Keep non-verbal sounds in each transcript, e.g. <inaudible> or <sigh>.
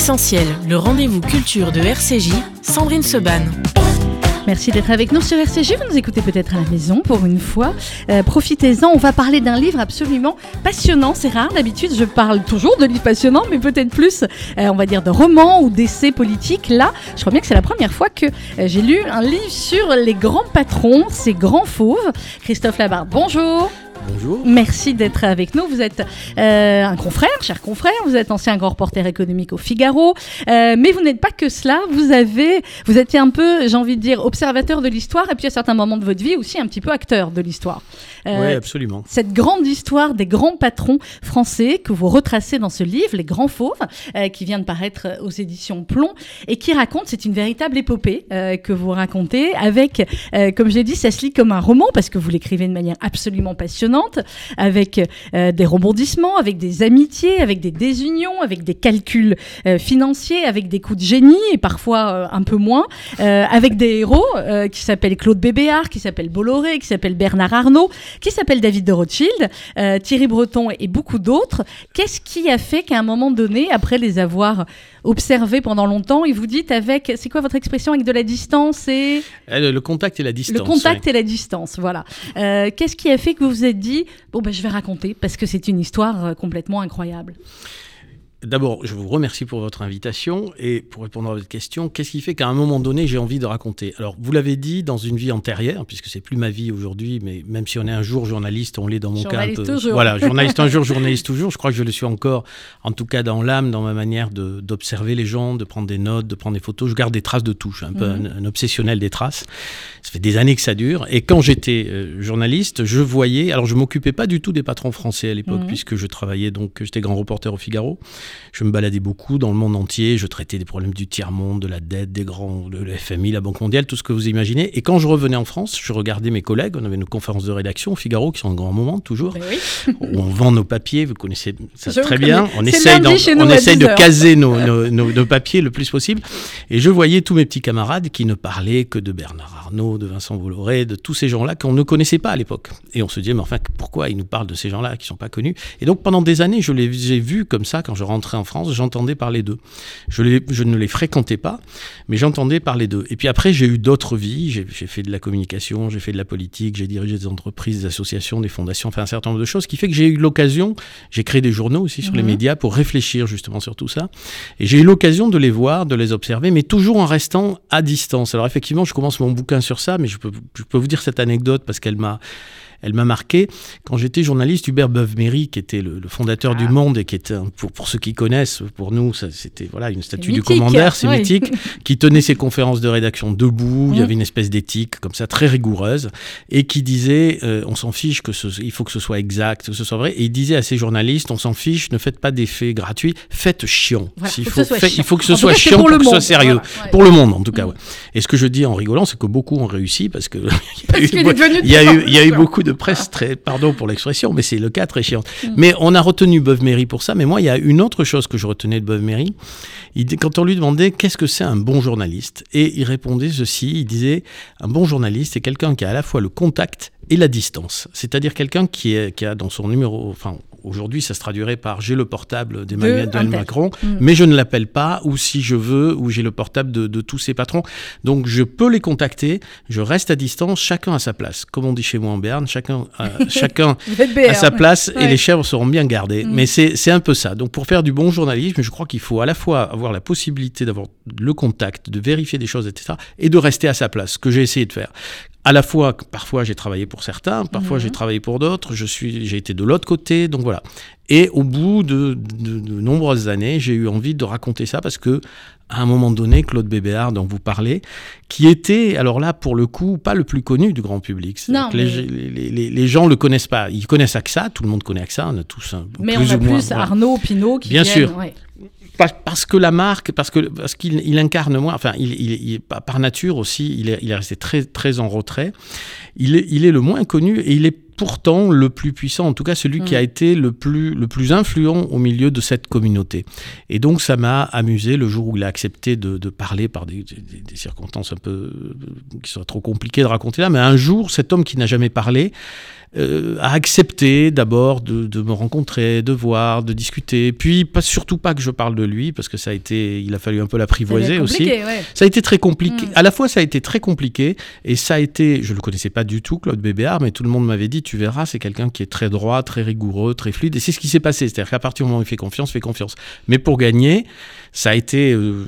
L'essentiel, le rendez-vous culture de RCJ, Sandrine Seban. Merci d'être avec nous sur RCJ. Vous nous écoutez peut-être à la maison pour une fois. Euh, profitez-en. On va parler d'un livre absolument passionnant. C'est rare. D'habitude, je parle toujours de livres passionnants, mais peut-être plus, euh, on va dire, de romans ou d'essais politiques. Là, je crois bien que c'est la première fois que euh, j'ai lu un livre sur les grands patrons, ces grands fauves. Christophe Labarde, bonjour. Bonjour. Merci d'être avec nous. Vous êtes euh, un confrère, cher confrère. Vous êtes ancien grand reporter économique au Figaro. Euh, mais vous n'êtes pas que cela. Vous avez, vous étiez un peu, j'ai envie de dire, observateur de l'histoire et puis à certains moments de votre vie aussi un petit peu acteur de l'histoire. Euh, oui, absolument. Cette grande histoire des grands patrons français que vous retracez dans ce livre, Les Grands Fauves, qui vient de paraître aux éditions Plomb et qui raconte, c'est une véritable épopée que vous racontez avec, comme j'ai dit, ça se lit comme un roman parce que vous l'écrivez de manière absolument passionnante, avec euh, des rebondissements, avec des amitiés, avec des désunions, avec des calculs euh, financiers, avec des coups de génie et parfois euh, un peu moins, avec des héros qui s'appellent Claude Bébéard, qui s'appellent Bolloré, qui s'appellent Bernard Arnault, qui s'appelle David de Rothschild, Thierry Breton et beaucoup d'autres. Qu'est-ce qui a fait qu'à un moment donné, après les avoir observés pendant longtemps, et vous dites avec, c'est quoi votre expression, avec de la distance et Le contact et la distance. le contact ouais. et la distance, voilà. Qu'est-ce qui a fait que vous vous êtes bon ben je vais raconter parce que c'est une histoire euh, complètement incroyable. D'abord, je vous remercie pour votre invitation et pour répondre à votre question, qu'est-ce qui fait qu'à un moment donné, j'ai envie de raconter? Alors, vous l'avez dit dans une vie antérieure, puisque c'est plus ma vie aujourd'hui, mais même si on est un jour journaliste, on l'est dans mon Journaliste cas. toujours. Voilà, <laughs> journaliste un jour, journaliste toujours. Je crois que je le suis encore, en tout cas dans l'âme, dans ma manière d'observer les gens, de prendre des notes, de prendre des photos. Je garde des traces de tout. Je suis un peu Mhm. un, un obsessionnel des traces. Ça fait des années que ça dure. Et quand j'étais euh, journaliste, je voyais. Alors, je m'occupais pas du tout des patrons français à l'époque, Mhm. puisque je travaillais donc, j'étais grand reporter au Figaro. Je me baladais beaucoup dans le monde entier. Je traitais des problèmes du tiers-monde, de la dette, des grands, de la FMI, la Banque mondiale, tout ce que vous imaginez. Et quand je revenais en France, je regardais mes collègues. On avait nos conférences de rédaction au Figaro, qui sont un grand moment, toujours. Oui. où on vend nos papiers. Vous connaissez ça Je très bien. On essaye, on essaye de 10 heures. caser nos, nos- nos- nos papiers le plus possible. Et je voyais tous mes petits camarades qui ne parlaient que de Bernard Arnault, de Vincent Bolloré, de tous ces gens-là qu'on ne connaissait pas à l'époque. Et on se disait, mais enfin, pourquoi ils nous parlent de ces gens-là qui sont pas connus? Et donc pendant des années, je les ai vus comme ça quand je rentrais en France, j'entendais parler d'eux. Je, les- je ne les fréquentais pas, mais j'entendais parler d'eux. Et puis après, j'ai eu d'autres vies. J'ai j'ai fait de la communication, j'ai fait de la politique, j'ai dirigé des entreprises, des associations, des fondations, enfin un certain nombre de choses, qui fait que j'ai eu l'occasion, j'ai créé des journaux aussi sur les Mhm. médias pour réfléchir justement sur tout ça. Et j'ai eu l'occasion de les voir, de les observer, mais toujours en restant à distance. Alors effectivement, je commence mon bouquin sur ça, mais je peux, je peux vous dire cette anecdote parce qu'elle m'a elle m'a marqué. Quand j'étais journaliste, Hubert Beuve-Méry, qui était le, le fondateur du Ah. Monde et qui était, pour, pour ceux qui connaissent, pour nous, c'était voilà une statue du commandeur, c'est oui. mythique, <laughs> qui tenait ses conférences de rédaction debout. Il y Mhm. avait une espèce d'éthique comme ça très rigoureuse et qui disait euh, on s'en fiche que ce, il faut que ce soit exact, que ce soit vrai. Et il disait à ses journalistes on s'en fiche, ne faites pas d'effets gratuits, faites chiant. Voilà, S'il faut que faut, ce soit fait- chiant. il faut que ce En soit cas, chiant pour pour, le que ce soit sérieux. Voilà, ouais. Pour le monde, en tout cas. Mm. ouais. Et ce que je dis en rigolant, c'est que beaucoup ont réussi parce que <laughs> il y a eu, il y a eu beaucoup de presse très, pardon pour l'expression, mais c'est le cas très chiant. Mm. Mais on a retenu Beuve-Méry pour ça. Mais moi, il y a une autre chose que je retenais de Beuve-Méry. Il dit- Quand on lui demandait qu'est-ce que c'est un bon journaliste, et il répondait ceci, il disait un bon journaliste, c'est quelqu'un qui a à la fois le contact et la distance. C'est-à-dire quelqu'un qui, est- qui a dans son numéro, enfin aujourd'hui ça se traduirait par j'ai le portable d'Emmanuel De. Macron, Mm. mais je ne l'appelle pas, ou si je veux, ou j'ai le portable de, de tous ses patrons. Donc je peux les contacter, je reste à distance, chacun à sa place. Comme on dit chez moi en Berne, chacun, a- <laughs> chacun à sa place Ouais. et les chèvres seront bien gardées. Mm. Mais c'est c'est un peu ça. Donc pour faire du bon journalisme, je crois qu'il faut à la fois avoir la possibilité d'avoir le contact, de vérifier des choses, etc., et de rester à sa place, ce que j'ai essayé de faire. À la fois, parfois j'ai travaillé pour certains, parfois Mhm. j'ai travaillé pour d'autres, je suis, j'ai été de l'autre côté, donc voilà. Et au bout de, de- de nombreuses années, j'ai eu envie de raconter ça parce que, à un moment donné, Claude Bébéard, dont vous parlez, qui était, alors là, pour le coup, pas le plus connu du grand public. Non, mais- les, les, les, les gens le connaissent pas. Ils connaissent AXA, tout le monde connaît AXA, on a tous un Mais plus on a ou moins. plus voilà. Arnaud, Pinot qui Bien viennent, sûr. ouais. Parce- que la marque, parce que parce qu'il il incarne moins, enfin, il, il, il- par nature aussi, il est, il est resté très très en retrait. Il est, il est le moins connu et il est pourtant le plus puissant, en tout cas celui qui Mm. a été le plus, le plus influent au milieu de cette communauté. Et donc ça m'a amusé le jour où il a accepté de, de parler par des, des- des circonstances un peu euh, qui seraient trop compliquées de raconter là, mais un jour cet homme qui n'a jamais parlé euh, a accepté d'abord de, de me rencontrer, de voir, de discuter, puis pas, surtout pas que je parle de lui, parce que ça a été, il a fallu un peu l'apprivoiser aussi. ouais. Ça a été très compliqué. Mm. À la fois, ça a été très compliqué et ça a été, je le connaissais pas du tout, Claude Bébéard, mais tout le monde m'avait dit, tu verras, c'est quelqu'un qui est très droit, très rigoureux, très fluide. Et c'est ce qui s'est passé. C'est-à-dire qu'à partir du moment où il fait confiance, il fait confiance. Mais pour gagner, ça a été euh,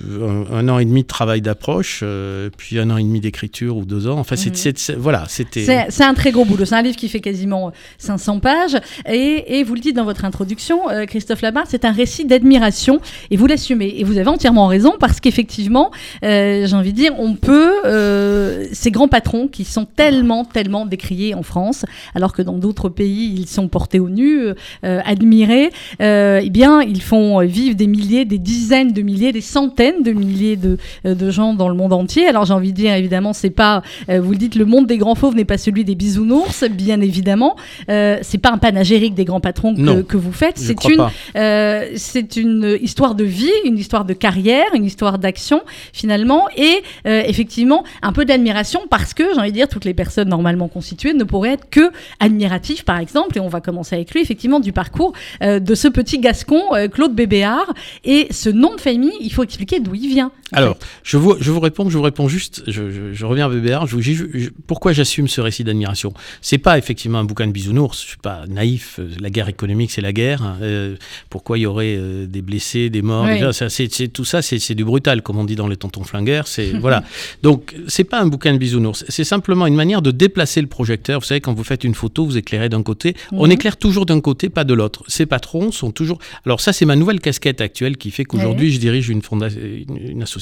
un, un an et demi de travail d'approche, euh, puis un an et demi d'écriture ou deux ans. Enfin, c'est, Mhm. c'est- voilà, c'était. C'est un très gros boulot. C'est un livre qui fait quasiment 500 pages. Et, et vous le dites dans votre introduction, euh, Christophe Labarre, c'est un récit d'admiration. Et vous l'assumez. Et vous avez entièrement raison parce qu'effectivement, euh, j'ai envie de dire, on peut. euh, ces grands patrons qui sont tellement, tellement décriés en France, alors que dans d'autres pays, ils sont portés au nu, euh, admirés, euh, eh bien, ils font vivre des milliers, des dizaines de milliers, des centaines de milliers de, euh, de gens dans le monde entier. Alors j'ai envie de dire, évidemment, c'est pas, euh, vous le dites, le monde des grands fauves n'est pas celui des bisounours, bien évidemment. Euh, c'est pas un panagérique des grands patrons que, Non, que vous faites. C'est une, euh, c'est une histoire de vie, une histoire de carrière, une histoire d'action finalement, et euh, effectivement un peu d'admiration parce que j'ai envie de dire toutes les personnes normalement constituées ne pourraient être que admiratives par exemple, et on va commencer avec lui effectivement du parcours de ce petit Gascon Claude Bébéard et ce nom de il faut expliquer d'où il vient. Alors, je vous, je vous réponds, je vous réponds juste, je, je- je reviens à BBR, je vous dis je- pourquoi j'assume ce récit d'admiration? C'est pas effectivement un bouquin de bisounours, je suis pas naïf, la guerre économique c'est la guerre, euh, pourquoi il y aurait euh, des blessés, des morts, Oui. déjà, ça, c'est, c'est- tout ça c'est, c'est du brutal, comme on dit dans les tontons flingueurs, c'est, <laughs> voilà. Donc, c'est pas un bouquin de bisounours, c'est simplement une manière de déplacer le projecteur, vous savez, quand vous faites une photo, vous éclairez d'un côté, on éclaire toujours d'un côté, pas de l'autre. Ces patrons sont toujours... Alors ça, c'est ma nouvelle casquette actuelle qui fait qu'aujourd'hui, je dirige une, une association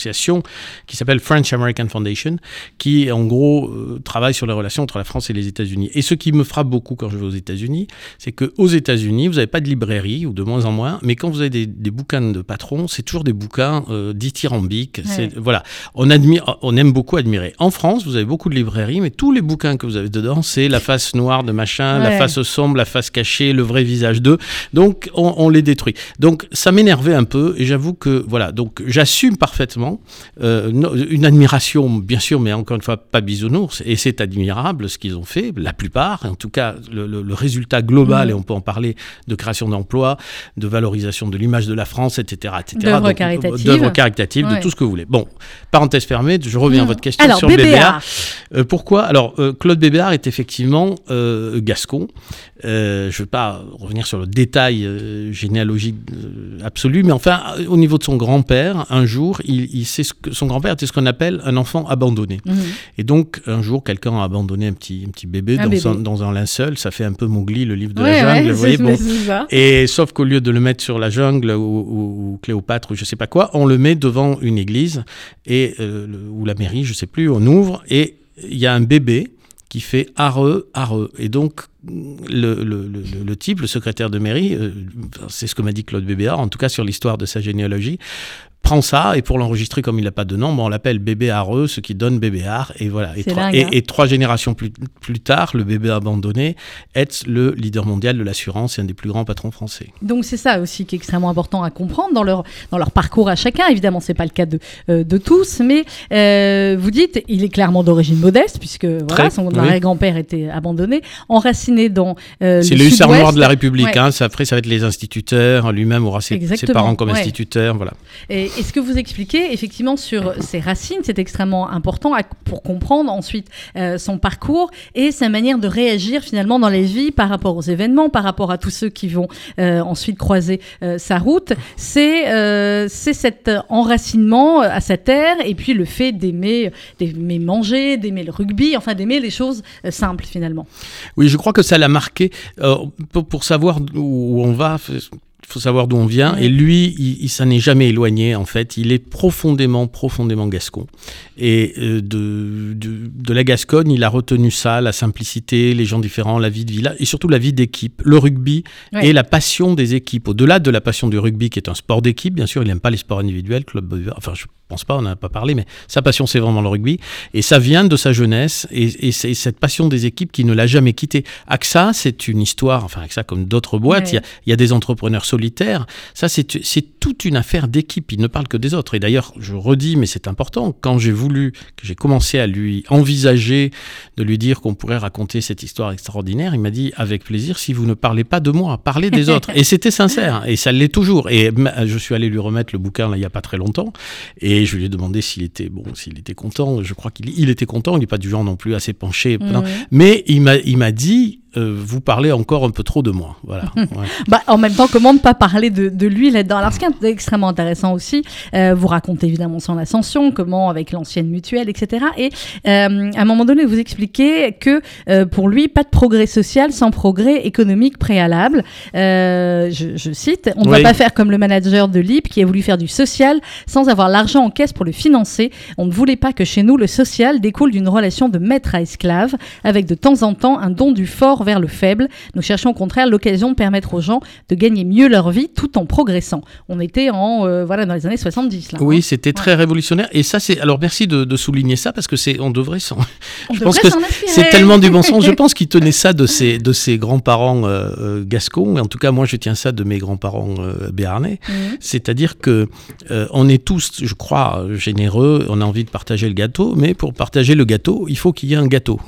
qui s'appelle French American Foundation, qui en gros euh, travaille sur les relations entre la France et les États-Unis. Et ce qui me frappe beaucoup quand je vais aux États-Unis, c'est que aux États-Unis, vous n'avez pas de librairie ou de moins en moins, mais quand vous avez des, des bouquins de patrons, c'est toujours des bouquins euh, dithyrambiques. Voilà, on admire, on aime beaucoup admirer. En France, vous avez beaucoup de librairies, mais tous les bouquins que vous avez dedans, c'est la face noire de machin, la face sombre, la face cachée, le vrai visage d'eux. Donc on, on les détruit. Donc ça m'énervait un peu et j'avoue que voilà. Donc j'assume parfaitement euh, une admiration, bien sûr, mais encore une fois pas bisounours. Et c'est admirable ce qu'ils ont fait, la plupart. En tout cas, le, le- le résultat global Mhm. et on peut en parler de création d'emplois, de valorisation de l'image de la France, etc., etc. D'œuvres caritatives. d'œuvres caritatives, Ouais. de tout ce que vous voulez. Bon, parenthèse fermée. Je reviens à votre question Alors sur Bébéard. BBA. Euh, pourquoi? Alors, euh, Claude Bébéard est effectivement gascon. Euh, je ne vais pas revenir sur le détail euh, généalogique euh, absolu, mais enfin, au niveau de son grand-père, un jour, il, il sait ce que, son grand-père était ce qu'on appelle un enfant abandonné. Mhm. Et donc, un jour, quelqu'un a abandonné un petit, un petit bébé, Un dans, bébé. Un, dans un linceul. Ça fait un peu Mowgli, le livre de Ouais, la jungle. ouais, vous <laughs> voyez, bon. Et sauf qu'au lieu de le mettre sur la jungle ou, ou- ou Cléopâtre ou je sais pas quoi, on le met devant une église et le- ou la mairie, je sais plus, on ouvre et il y a un bébé qui fait areux, areux. Et donc le, le- le- type, le secrétaire de mairie, euh, c'est ce que m'a dit Claude Bébéard, en tout cas sur l'histoire de sa généalogie, prend ça et pour l'enregistrer comme il n'a pas de nom, bon, on l'appelle bébé areux, ce qui donne bébé art et voilà. Et C'est trois, dingue, et- hein. et trois générations plus, plus tard, le bébé abandonné est le leader mondial de l'assurance et un des plus grands patrons français. Donc c'est ça aussi qui est extrêmement important à comprendre dans leur, dans leur parcours à chacun. Évidemment, c'est pas le cas de, euh, de tous, mais euh, vous dites, il est clairement d'origine modeste, puisque voilà, Très, son oui. arrière-grand-père était abandonné, enraciné dans euh, C'est le le hussard noir de la République. Ouais. hein. Ça, après, ça va être les instituteurs. Lui-même aura ses, parents comme ouais. instituteurs. Voilà. Et, et ce que vous expliquez effectivement sur ses racines, c'est extrêmement important pour comprendre ensuite euh, son parcours et sa manière de réagir finalement dans les vies par rapport aux événements, par rapport à tous ceux qui vont euh, ensuite croiser euh, sa route. C'est c'est cet enracinement à sa terre et puis le fait d'aimer manger, d'aimer le rugby, enfin d'aimer les choses simples finalement. Oui, je crois que ça l'a marqué. Pour savoir où on va, il faut savoir d'où on vient. Et lui, il, il s'en est jamais éloigné, en fait. Il est profondément, profondément gascon. Et euh, de, de, de la Gascogne, il a retenu ça, la simplicité, les gens différents, la vie de village, et surtout la vie d'équipe, le rugby Ouais. et la passion des équipes. Au-delà de la passion du rugby, qui est un sport d'équipe, bien sûr, il n'aime pas les sports individuels, Club. Enfin, je pense pas, on n'a pas parlé, mais sa passion, c'est vraiment le rugby. Et ça vient de sa jeunesse et, et c'est cette passion des équipes qui ne l'a jamais quitté. AXA, c'est une histoire, enfin AXA comme d'autres boîtes, il Ouais. y, a, y a des entrepreneurs solitaires. Ça, c'est toute une affaire d'équipe. Il ne parle que des autres. Et d'ailleurs, je redis, mais c'est important, quand j'ai voulu, que j'ai commencé à lui envisager de lui dire qu'on pourrait raconter cette histoire extraordinaire, il m'a dit avec plaisir, si vous ne parlez pas de moi, parlez des autres. <laughs> Et c'était sincère. Et ça l'est toujours. Et je suis allé lui remettre le bouquin là, il n'y a pas très longtemps. Et je lui ai demandé s'il était, bon, s'il était content. Je crois qu'il il était content. Il n'est pas du genre non plus à s'épancher. Non. Mhm. Mais il m'a, il m'a dit, euh, vous parlez encore un peu trop de moi. Voilà. <laughs> Ouais. Bah, en même temps, comment ne pas parler de, de lui là-dedans Alors, ce qui est extrêmement intéressant aussi, euh, vous racontez évidemment son ascension, comment avec l'ancienne mutuelle, etc. Et euh, à un moment donné, vous expliquez que pour lui, pas de progrès social sans progrès économique préalable. Je, je cite On ne Oui. va pas faire comme le manager de LIP qui a voulu faire du social sans avoir l'argent en caisse pour le financer. On ne voulait pas que chez nous, le social découle d'une relation de maître à esclave, avec de temps en temps un don du fort vers le faible. Nous cherchons au contraire l'occasion de permettre aux gens de gagner mieux leur vie tout en progressant. On était en euh, voilà dans les années 70 là. hein. Oui, c'était très révolutionnaire. Et ça, c'est. Alors, merci de, de souligner ça parce que c'est. On devrait s'en. Je pense que. C'est tellement du bon sens. Je <laughs> pense qu'il tenait ça de ses, de ses grands-parents euh, euh, gascons. En tout cas, moi, je tiens ça de mes grands-parents euh, béarnais. Mhm. C'est-à-dire que on est tous, je crois, généreux. On a envie de partager le gâteau, mais pour partager le gâteau, il faut qu'il y ait un gâteau.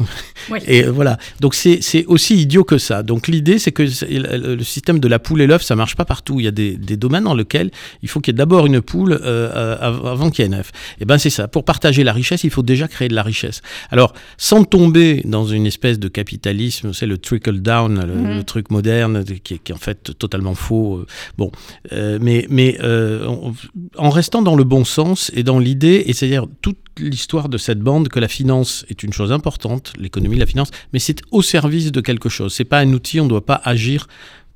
Oui. Et voilà. Donc c'est c'est aussi idiot que ça. Donc l'idée, c'est que le système de la poule et l'œuf, ça marche pas partout. Il y a des, des domaines dans lesquels il faut qu'il y ait d'abord une poule euh, euh, av- avant qu'il y ait un œuf. Et ben c'est ça. Pour partager la richesse, il faut déjà créer de la richesse. Alors sans tomber dans une espèce de capitalisme, c'est le trickle down, le, Mhm. le truc moderne qui est, qui est en fait totalement faux. euh, Bon, euh, mais mais euh, en- restant dans le bon sens et dans l'idée, et c'est-à-dire toute l'histoire de cette bande que la finance est une chose importante, l'économie, la finance, mais c'est au service de quelque chose. C'est pas un outil, on ne doit pas agir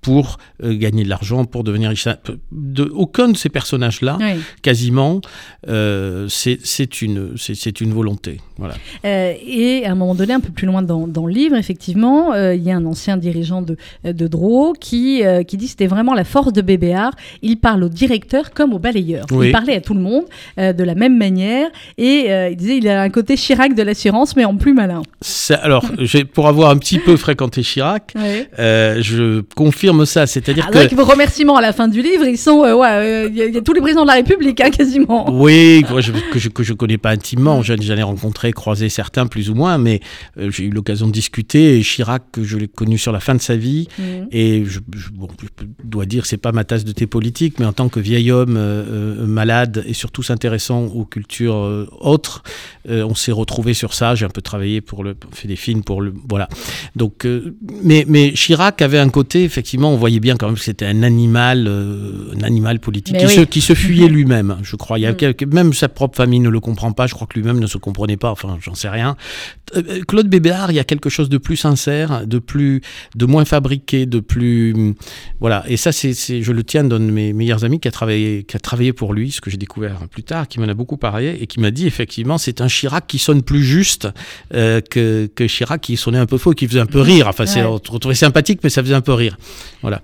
pour euh, gagner de l'argent, pour devenir riche. De, aucun de ces personnages-là, Oui. quasiment, euh, c'est une, c'est- une volonté. Voilà. Euh, et à un moment donné, un peu plus loin dans, dans le livre, effectivement, il y a un ancien dirigeant de, de Dro qui, qui dit que c'était vraiment la force de Bébéard. Il parle au directeur comme au balayeur. Oui. Il parlait à tout le monde euh, de la même manière. Et euh, il disait il a un côté Chirac de l'assurance, mais en plus malin. Ça- alors, pour avoir un petit peu fréquenté Chirac, euh, je confirme ça. C'est-à-dire Ah, que donc, vos remerciements à la fin du livre, ils sont. euh, ouais, euh, il y, a- il y a tous les présidents de la République, hein, quasiment. Oui, que je, que je, que je connais pas intimement. J'en ai rencontré, croisé certains plus ou moins, mais euh, j'ai eu l'occasion de discuter. Et Chirac, que je l'ai connu sur la fin de sa vie, Mhm. et je, je- bon, je dois dire, c'est pas ma tasse de thé politique, mais en tant que vieil homme euh, malade et surtout s'intéressant aux cultures autres, on s'est retrouvé sur ça. J'ai un peu travaillé pour le, fait des films pour le, voilà. Donc, mais, mais Chirac avait un côté, effectivement, on voyait bien quand même que c'était un animal, euh, un animal politique qui, oui. se, qui se fuyait lui-même. Je crois, il y a Mm. quelques- même sa propre famille ne le comprend pas. Je crois que lui-même ne se comprenait pas. Enfin, j'en sais rien. Euh, Claude Bébéard, il y a quelque chose de plus sincère, de plus, de moins fabriqué, de plus, hum, voilà. Et ça, c'est, c'est- je le tiens d'un de mes meilleurs amis qui a travaillé, qui a travaillé pour lui, ce que j'ai découvert plus tard, qui m'en a beaucoup parlé et qui m'a dit effectivement, c'est un Chirac qui sonne plus juste euh, que, que Chirac qui sonnait un peu faux, qui faisait un peu rire. Enfin, c'est, Ouais. on trouvait sympathique, mais ça faisait un peu rire. Voilà.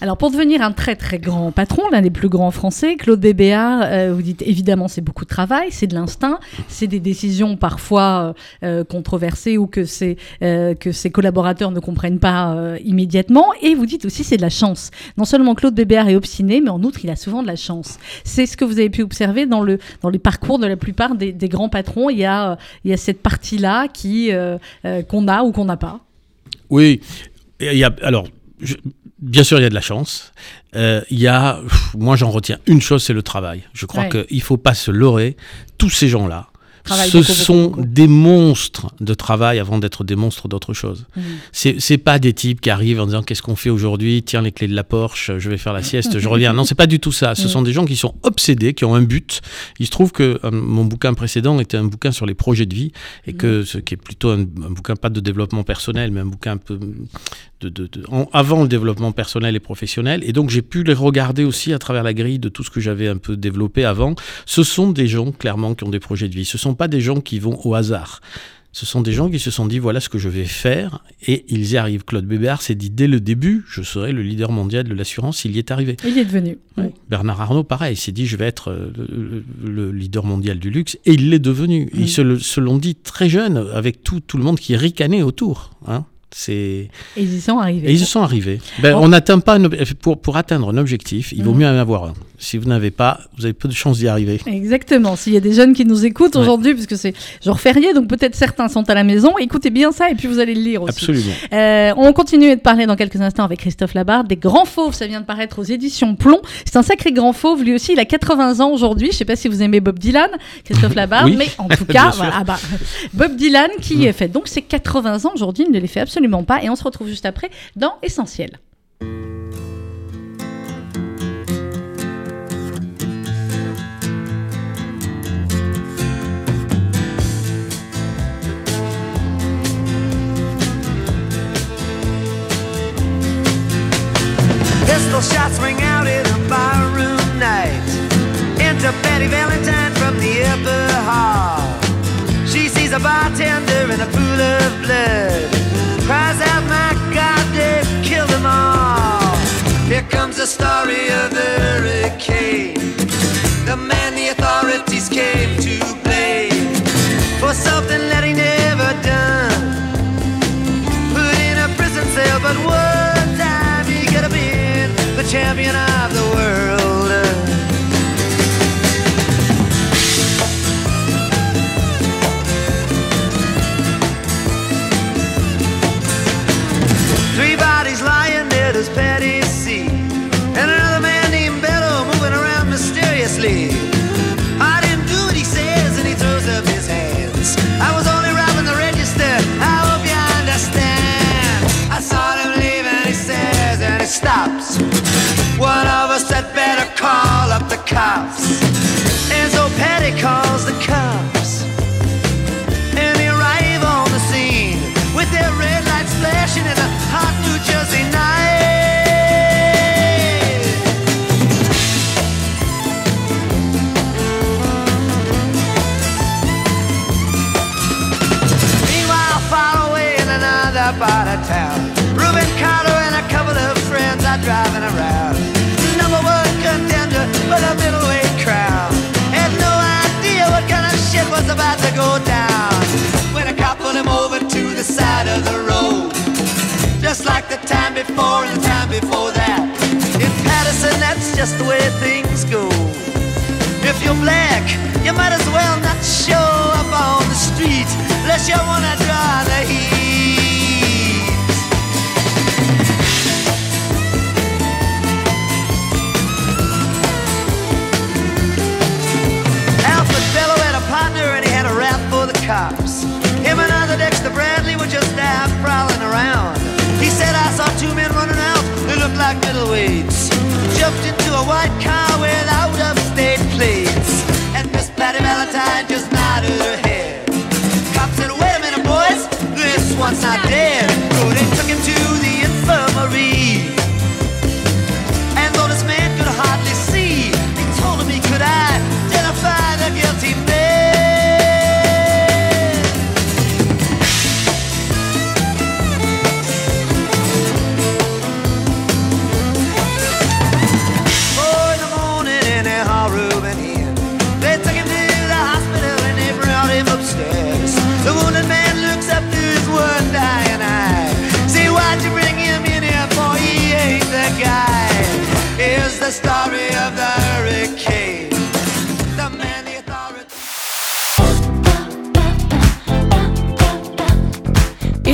Alors, pour devenir un très très grand patron, l'un des plus grands français, Claude Bébéard, euh, vous dites évidemment c'est beaucoup de travail, c'est de l'instinct, c'est des décisions parfois euh, euh, controversées ou que, ses- euh, que ses collaborateurs ne comprennent pas immédiatement. Et vous dites aussi c'est de la chance. Non seulement Claude Bébéard est obstiné, mais en outre il a souvent de la chance. C'est ce que vous avez pu observer dans, le, dans les parcours de la plupart des, des grands patrons. Il y a, il y a cette partie-là qui qu'on a ou qu'on n'a pas. Oui, il y a, alors, je- bien sûr, il y a de la chance. Euh, il y a, pff, moi j'en retiens une chose, c'est le travail. Je crois Ouais. qu'il ne faut pas se leurrer. Tous ces gens-là, ce beaucoup, sont beaucoup. des monstres de travail avant d'être des monstres d'autre chose. Mhm. C'est c'est pas des types qui arrivent en disant qu'est-ce qu'on fait aujourd'hui? Tiens les clés de la Porsche, je vais faire la sieste, je reviens. Non, c'est pas du tout ça. Ce Mhm. sont des gens qui sont obsédés, qui ont un but. Il se trouve que euh, mon bouquin précédent était un bouquin sur les projets de vie et que ce qui est plutôt un, un bouquin pas de développement personnel, mais un bouquin un peu de, de- de- en- avant le développement personnel et professionnel. Et donc j'ai pu les regarder aussi à travers la grille de tout ce que j'avais un peu développé avant. Ce sont des gens clairement qui ont des projets de vie. Ce sont pas des gens qui vont au hasard. Ce sont des gens qui se sont dit voilà ce que je vais faire et ils y arrivent. Claude Bébert s'est dit dès le début je serai le leader mondial de l'assurance. Il y est arrivé. Il y est devenu. Bernard Arnault, pareil, s'est dit je vais être euh, le, le, leader mondial du luxe et il l'est devenu. Ils se, se l'ont dit très jeune avec tout, tout le monde qui ricanait autour. Hein. Et ils y sont arrivés. Et ils y sont arrivés. Ben, On n'atteint pas pour, pour atteindre un objectif, il vaut mm. mieux en avoir un. Si vous n'avez pas, vous avez peu de chances d'y arriver. Exactement. S'il y a des jeunes qui nous écoutent aujourd'hui, puisque c'est jour férié, donc peut-être certains sont à la maison, écoutez bien ça et puis vous allez le lire aussi. Absolument. Euh, on continue de parler dans quelques instants avec Christophe Labarde des Grands Fauves. Ça vient de paraître aux éditions Plomb. C'est un sacré grand fauve. Lui aussi, il a 80 ans aujourd'hui. Je ne sais pas si vous aimez Bob Dylan, Christophe <laughs> Labarde, mais en tout cas, <laughs> voilà, bah, Bob Dylan qui mm. fait donc ses 80 ans aujourd'hui, il ne les fait absolument pas. Et on se retrouve juste après dans Essentiel. Pistol shots ring out in a barroom night. Enter Betty Valentine from the upper hall. She sees a bartender in a pool of blood. Here comes the story of the hurricane. The man the authorities came to blame for something that he never done. Put in a prison cell, but one time he could have been the champion of cops. And so Patty calls about to go down. When a cop pulled him over to the side of the road just like the time before and the time before that. In Patterson, that's just the way things go. If you're black, you might as well not show up on the street unless you wanna draw the heat. Cops. Him and other Dexter Bradley were just out prowling around. He said, I saw two men running out, they looked like middleweights. Jumped into a white car without upstate plates. And Miss Patty Valentine just nodded her head. Cop said, wait a minute, boys, this one's not dead. So they took him to the infirmary.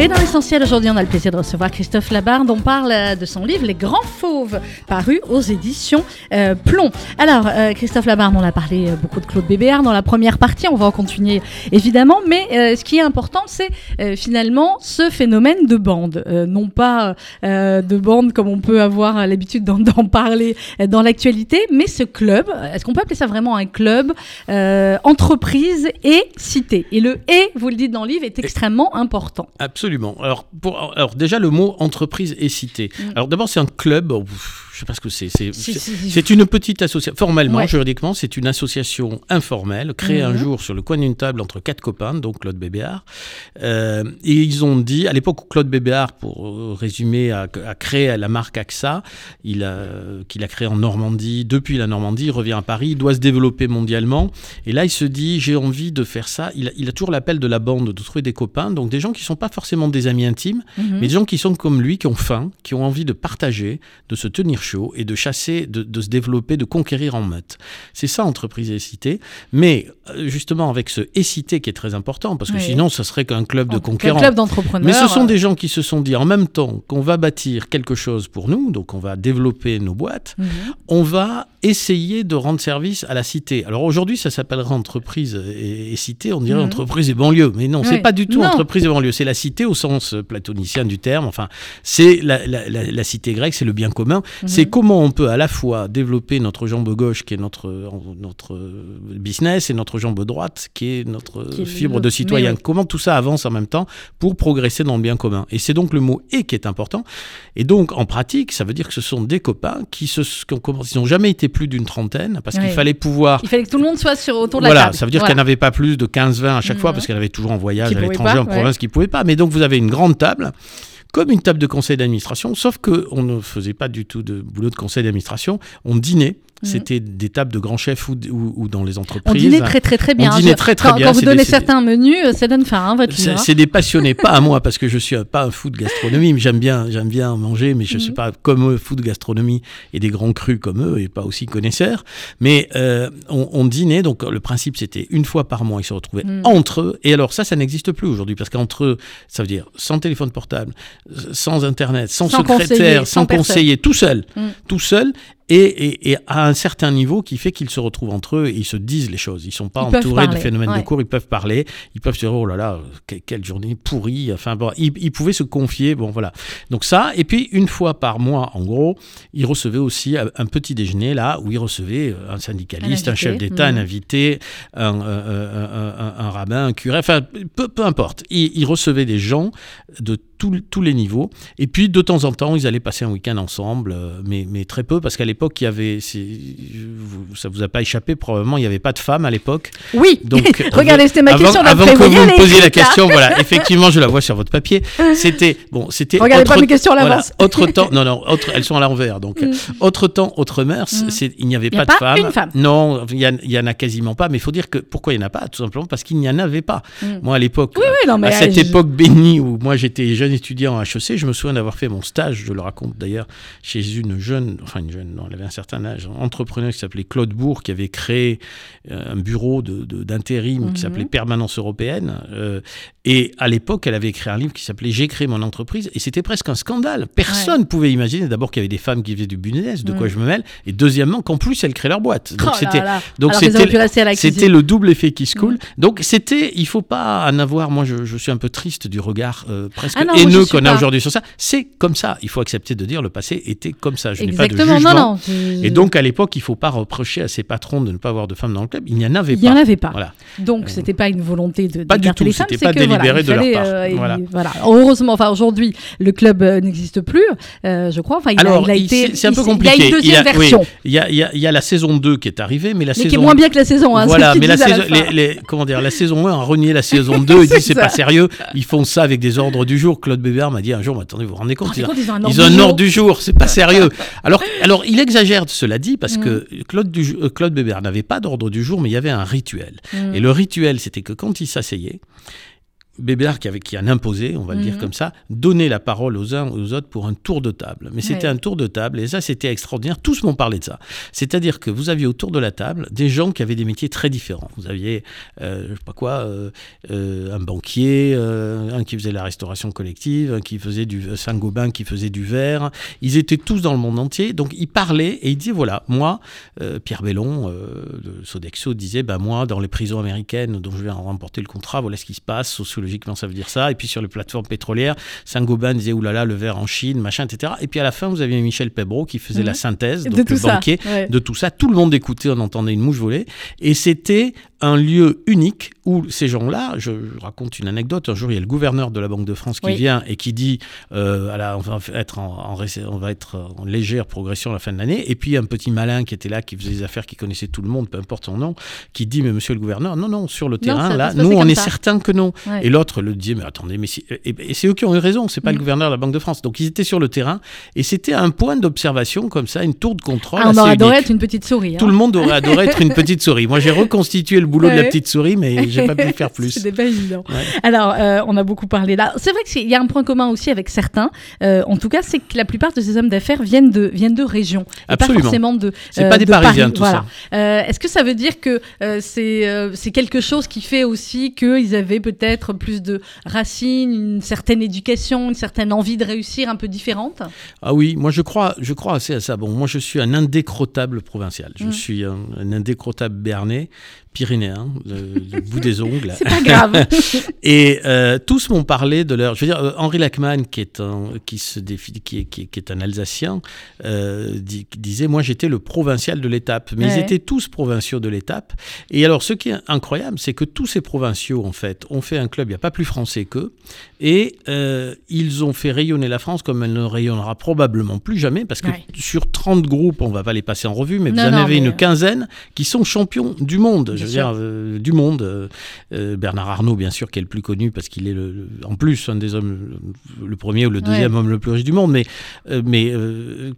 Et dans l'essentiel, aujourd'hui, on a le plaisir de recevoir Christophe Labarde. On parle euh, de son livre Les Grands Fauves, paru aux éditions euh, Plomb. Alors, euh, Christophe Labarde, on a parlé beaucoup de Claude Bébéard dans la première partie. On va en continuer évidemment. Mais ce qui est important, c'est finalement ce phénomène de bande. non pas de bande comme on peut avoir l'habitude d'en parler dans l'actualité, mais ce club. Est-ce qu'on peut appeler ça vraiment un club Entreprise et cité? Et le et, vous le dites dans le livre, est extrêmement important. Absolument Absolument. Alors, pour, alors déjà, le mot entreprise est cité. Mm. Alors d'abord, c'est un club. pff, Je sais pas ce que c'est. C'est Si, c'est- si, si. c'est une petite association. Formellement, Ouais. juridiquement, c'est une association informelle créée un Mhm. jour sur le coin d'une table entre quatre copains, donc Claude Bébéard. Euh, et ils ont dit, à l'époque où Claude Bébéard, pour euh, résumer, a, a créé la marque AXA, il a, qu'il a créé en Normandie. Depuis la Normandie, il revient à Paris, il doit se développer mondialement. Et là, il se dit, j'ai envie de faire ça. Il a, il a toujours l'appel de la bande, de trouver des copains, donc des gens qui ne sont pas forcément des amis intimes, Mhm. mais des gens qui sont comme lui, qui ont faim, qui ont envie de partager, de se tenir et de chasser, de, de se développer, de conquérir en meute. C'est ça, entreprise et cité. Mais euh, justement, avec ce et cité qui est très important, parce que Oui. sinon, ce serait qu'un club de Un conquérants. club d'entrepreneurs. Mais ce sont euh, des gens qui se sont dit en même temps qu'on va bâtir quelque chose pour nous, donc on va développer nos boîtes, mhm. on va essayer de rendre service à la cité. Alors aujourd'hui, ça s'appellerait entreprise et, et cité, on dirait Mhm. entreprise et banlieue. Mais non, c'est Oui. pas du tout Non. entreprise et banlieue. C'est la cité au sens euh, platonicien du terme. Enfin, c'est la, la- la- la cité grecque, c'est le bien commun. Mhm. C'est comment on peut à la fois développer notre jambe gauche, qui est notre, notre business, et notre jambe droite, qui est notre Qui est fibre le- de citoyen. oui. Comment tout ça avance en même temps pour progresser dans le bien commun. Et c'est donc le mot et qui est important. Et donc, en pratique, ça veut dire que ce sont des copains qui se, n'ont jamais été plus d'une trentaine, parce qu'il fallait pouvoir Il fallait que tout le monde soit sur, autour de la voilà, table. ça veut dire Voilà. qu'elle n'avait pas plus de 15-20 à chaque fois, Mhm. parce qu'elle avait toujours en voyage Qui à l'étranger, en province, qui ne pouvait pas. Mais donc, vous avez une grande table, comme une table de conseil d'administration, sauf qu'on ne faisait pas du tout de boulot de conseil d'administration. On dînait. Mhm. C'était des tables de grands chefs ou, ou- ou dans les On entreprises. dînait très très très bien. On dînait très, très quand, bien, Quand vous donnez des- certains menus, euh, ça donne faim, hein, votre C'est hein. c'est des passionnés, pas à moi, parce que je suis pas un fou de gastronomie, mais j'aime bien, j'aime bien manger, mais je Mhm. suis pas comme eux, fou de gastronomie et des grands crus comme eux, et pas aussi connaisseurs. Mais euh, on, on dînait, donc le principe c'était une fois par mois, ils se retrouvaient Mhm. entre eux. Et alors ça, ça n'existe plus aujourd'hui, parce qu'entre eux, ça veut dire sans téléphone portable, sans internet, sans, Sans secrétaire, conseiller, sans, conseiller, tout seul, Mhm. tout seul. Et, et- et à un certain niveau qui fait qu'ils se retrouvent entre eux et ils se disent les choses. Ils sont pas Ils entourés de phénomènes de cours, ils peuvent parler, ils peuvent se dire oh là là, que- quelle journée pourrie. Enfin bon, ils, ils pouvaient se confier. Bon voilà. Donc ça, et puis une fois par mois, en gros, ils recevaient aussi un petit déjeuner là où ils recevaient euh, un syndicaliste, Un un, chef d'État, un mhm. invité, un, un- un- un rabbin, un curé, enfin peu, peu importe. Ils, ils recevaient des gens de tous- tous les niveaux. Et puis de temps en temps, ils allaient passer un week-end ensemble, euh, mais, mais très peu parce qu'à l'époque, il y avait, ça vous a pas échappé probablement, il n'y avait pas de femmes à l'époque. Oui, Donc, <laughs> regardez, c'était ma avant, question avant que vous me posiez la question, voilà, <laughs> effectivement, je la vois sur votre papier. C'était bon, c'était Regardez autre, pas mes questions à voilà, l'avance. <laughs> autre temps, non, non, autre, elles sont à l'envers. Donc, Mm. autre temps, autre mœurs. Mm. Il n'y avait Il y a pas de pas femmes. une femme. Non, il y, en- a quasiment pas. Mais il faut dire que pourquoi il n'y en a pas? Tout simplement parce qu'il n'y en avait pas. Mm. Moi, à l'époque, Oui, oui, non, mais à cette je- époque bénie où moi j'étais jeune étudiant à HEC, je me souviens d'avoir fait mon stage, je le raconte d'ailleurs, chez une jeune, enfin une jeune, non, elle avait un certain âge, un entrepreneur qui s'appelait Claude Bourg, qui avait créé euh, un bureau de- de- d'intérim Mhm. qui s'appelait Permanence Européenne. euh, et à l'époque, elle avait écrit un livre qui s'appelait J'ai créé mon entreprise. Et c'était presque un scandale. Personne ne pouvait imaginer d'abord qu'il y avait des femmes qui faisaient du business, de quoi Mhm. je me mêle. Et deuxièmement, qu'en plus, elles créent leur boîte. Donc Oh c'était donc c'était le double effet qui se coule. Mhm. Donc c'était, il faut pas en avoir. Moi, je, je suis un peu triste du regard euh, presque Ah non, haineux qu'on a aujourd'hui sur ça. C'est comme ça. Il faut accepter de dire le passé était comme ça. Je n'ai pas de Exactement, jugement. non, non. je- Et donc à l'époque, il faut pas reprocher à ses patrons de ne pas avoir de femmes dans le club. Il n'y en avait il pas. n'y en avait pas. Voilà. Donc, c'était pas une volonté de Pas du tout, c'était c'est pas que, délibéré il de leur part. euh, il- Voilà. voilà. Heureusement, enfin aujourd'hui, le club euh, n'existe plus, euh, je crois. Enfin, il, a, il il- été. c'est- un peu il- Il y compliqué. a une deuxième Il y a- oui, version, Il y a, il y a- il y a la saison 2 qui est arrivée, mais la mais saison qui est moins bien que la saison 1. Voilà, mais la saison, comment dire, la saison 1 a renié la saison 2 et dit <laughs> C'est pas sérieux, ils font ça avec des ordres du jour. Claude Bébert m'a dit un jour, mais attendez, vous vous rendez compte, ils ont, ils ont un ils ont un ordre du jour, c'est pas <laughs> sérieux. Alors, alors il exagère, cela dit, parce Mm. que Claude, du, euh, Claude Bébert n'avait pas d'ordre du jour, mais il y avait un rituel. Mm. Et le rituel, c'était que quand il s'asseyait, Bébert, qui, avait, qui en imposait, on va le dire Mhm. comme ça, donnait la parole aux uns aux autres pour un tour de table. Mais c'était Ouais. un tour de table, et ça, c'était extraordinaire. Tous m'ont parlé de ça. C'est-à-dire que vous aviez autour de la table des gens qui avaient des métiers très différents. Vous aviez, euh, je sais pas quoi, euh, euh, un banquier, euh, un qui faisait la restauration collective, un qui faisait du Saint-Gobain, qui faisait du verre. Ils étaient tous dans le monde entier. Donc, ils parlaient et ils disaient, voilà, moi, Pierre Bellon, de Sodexo, disait, ben moi, dans les prisons américaines dont je viens remporter le contrat, voilà ce qui se passe, sociologie logiquement ça veut dire ça. Et puis sur les plateformes pétrolières, Saint-Gobain disait oulala, le verre en Chine, machin, etc. Et puis à la fin, vous aviez Michel Pebro qui faisait la synthèse, De donc tout le ça, banquier, ouais. de tout ça. Tout le monde écoutait, on entendait une mouche voler. Et c'était un lieu unique où ces gens-là, je raconte une anecdote, un jour il y a le gouverneur de la Banque de France qui Oui. vient et qui dit euh, à la- on, va être en, en récé- on va être en légère progression à la fin de l'année, et puis un petit malin qui était là, qui faisait des affaires, qui connaissait tout le monde, peu importe son nom, qui dit mais monsieur le gouverneur, non, non, sur le terrain, là, nous on est certain que non. Ouais. Et l'autre le dit mais attendez, mais si- et, et c'est eux qui ont eu raison, c'est pas Mm. le gouverneur de la Banque de France. Donc ils étaient sur le terrain, et c'était un point d'observation comme ça, une tour de contrôle. Ah, on aurait adoré être une petite souris. hein. Tout le monde aurait adoré <laughs> être une petite souris. Moi, j'ai reconstitué le boulot de la petite souris, mais <laughs> j'ai pas pu faire plus. C'était pas évident. Ouais. Alors, euh, on a beaucoup parlé là. C'est vrai qu'il y a un point commun aussi avec certains. euh, en tout cas, c'est que la plupart de ces hommes d'affaires viennent de, viennent de régions. Et pas forcément de. C'est euh, pas des de Parisiens, Paris. tout voilà. Euh, Est-ce que ça veut dire que euh, c'est euh, c'est quelque chose qui fait aussi qu'ils avaient peut-être plus de racines, une certaine éducation, une certaine envie de réussir un peu différente? Ah oui, moi je crois, je crois assez à ça. Bon, moi je suis un indécrottable provincial. Je Mm. suis un, un indécrottable béarnais, pyrénéen, le, le bout des ongles. C'est pas grave. <laughs> Et euh, tous m'ont parlé de leur. Je veux dire, euh, Henri Lachmann, qui est un, qui se définit, qui est, qui est- qui est un Alsacien, euh, dit- disait Moi, j'étais le provincial de l'étape. Mais ils étaient tous provinciaux de l'étape. Et alors, ce qui est incroyable, c'est que tous ces provinciaux, en fait, ont fait un club. Il n'y a pas plus français qu'eux. Et euh, ils ont fait rayonner la France comme elle ne rayonnera probablement plus jamais, parce que Ouais. sur 30 groupes, on va pas les passer en revue, mais Non, vous en non, avez mais, une quinzaine qui sont champions du monde. Je. Dire, euh, du monde. Euh, Bernard Arnault, bien sûr, qui est le plus connu parce qu'il est le, le- en plus un des hommes, le, premier ou le deuxième homme le plus riche du monde. Mais, euh, mais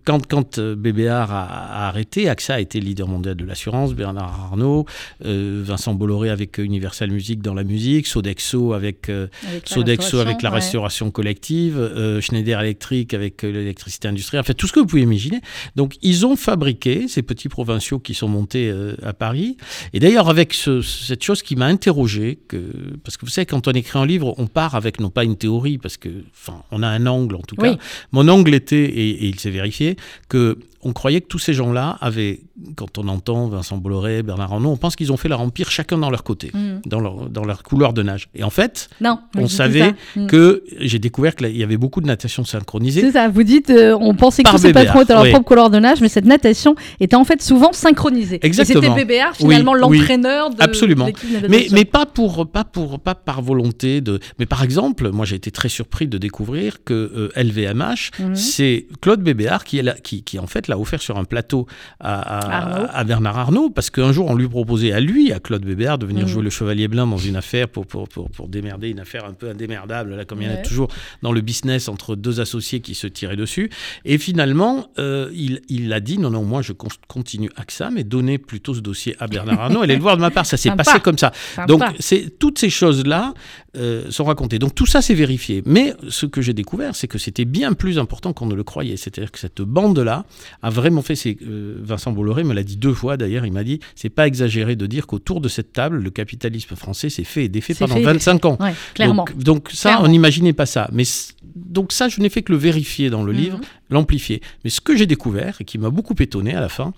quand, quand BBR a, a arrêté, AXA a été leader mondial de l'assurance, Bernard Arnault, Vincent Bolloré avec Universal Music dans la musique, Sodexo avec, Avec la Sodexo avec la ouais. restauration collective, Schneider Electric avec l'électricité industrielle, enfin tout ce que vous pouvez imaginer. Donc ils ont fabriqué ces petits provinciaux qui sont montés à Paris. Et d'ailleurs avec ce- cette chose qui m'a interrogé, que, parce que vous savez quand on écrit un livre, on part avec non pas une théorie, parce que enfin on a un angle en tout cas. Mon angle était, et, et il s'est vérifié, que on croyait que tous ces gens-là avaient, quand on entend Vincent Bolloré, Bernard Arnault, on pense qu'ils ont fait leur empire chacun dans leur côté, Mm. dans leur, dans leur couloir de nage. Et en fait, Non, on savait. Mm. que j'ai découvert qu'il y avait beaucoup de natation synchronisée. C'est ça, vous dites, euh, on pensait que ces BBR, patrons étaient leur oui. propre couleur de nage, mais cette natation était en fait souvent synchronisée. Exactement. Et c'était BBR finalement Oui, oui. l'entraîneur de Absolument. de Mais, mais pas pour pas pour pas par volonté de mais par exemple moi j'ai été très surpris de découvrir que euh, LVMH Mhm. c'est Claude Bébéard qui est qui, qui en fait l'a offert sur un plateau à, à- Arnaud. à Bernard Arnault parce qu'un jour on lui proposait à lui à Claude Bébéard de venir Mhm. jouer le chevalier blanc dans une affaire pour pour, pour, pour démerder une affaire un peu indémerdable là comme il y en a toujours dans le business entre deux associés qui se tiraient dessus. Et finalement euh, il, il a dit non non moi je con- continue AXA mais donnez plutôt ce dossier à Bernard <laughs> Arnault. Allez le voir de ma part ça s'est passé comme ça. Sympa. donc c'est toutes ces choses là sont racontées. Donc tout ça c'est vérifié. Mais ce que j'ai découvert c'est que c'était bien plus important qu'on ne le croyait. C'est-à-dire que cette bande là a vraiment fait c'est euh, Vincent Bolloré me l'a dit deux fois d'ailleurs il m'a dit c'est pas exagéré de dire qu'autour de cette table le capitalisme français s'est fait et défait pendant fait et 25 ans <laughs> Ouais, clairement. donc, donc ça, Clairement. on n'imaginait pas ça. Mais donc ça, je n'ai fait que le vérifier dans le Mhm. livre, l'amplifier. Mais ce que j'ai découvert et qui m'a beaucoup étonné à la fin,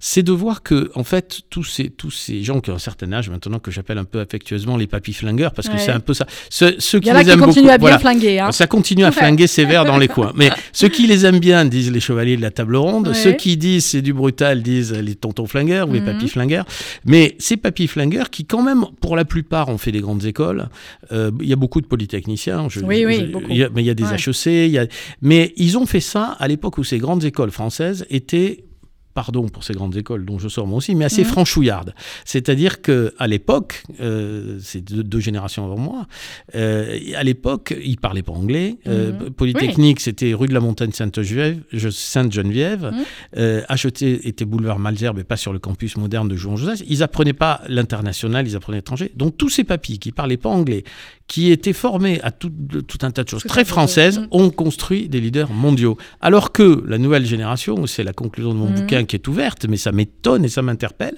c'est de voir que en fait tous ces tous ces gens qui ont un certain âge maintenant que j'appelle un peu affectueusement les papis flingueurs parce que Ouais. c'est un peu ça. Ceux, ceux qui les qui aiment beaucoup, à bien voilà. flinguer. Hein. Ça continue à flinguer sévère dans les coins. Mais ceux qui les aiment bien disent les chevaliers de la table ronde. Ouais. Ceux qui disent c'est du brutal disent les tontons flingueurs ou les papis flingueurs. Mais ces papis flingueurs qui, quand même, pour la plupart, ont fait des grandes écoles. euh, Il y a beaucoup de polytechniciens. je- Oui, oui, je- beaucoup. il y a- mais il y a des Ouais. HEC. il y a- Mais ils ont fait ça à l'époque où ces grandes écoles françaises étaient pardon pour ces grandes écoles dont je sors moi aussi, mais assez Mhm. franchouillardes. C'est-à-dire que à l'époque, euh, c'est deux, deux générations avant moi, euh, à l'époque, ils parlaient pas anglais. Euh, Mhm. Polytechnique, c'était rue de la Montagne Sainte-Geneviève. Sainte-Geneviève. Mhm. HET était boulevard Malzerbe et pas sur le campus moderne de Jouan-Joseph. Ils apprenaient pas l'international, ils apprenaient l'étranger. Donc tous ces papis qui parlaient pas anglais, qui étaient formés à tout, un tas de choses Tout très françaises, ont construit des leaders mondiaux. Alors que la nouvelle génération, c'est la conclusion de mon Mhm. bouquin qui est ouverte, mais ça m'étonne et ça m'interpelle.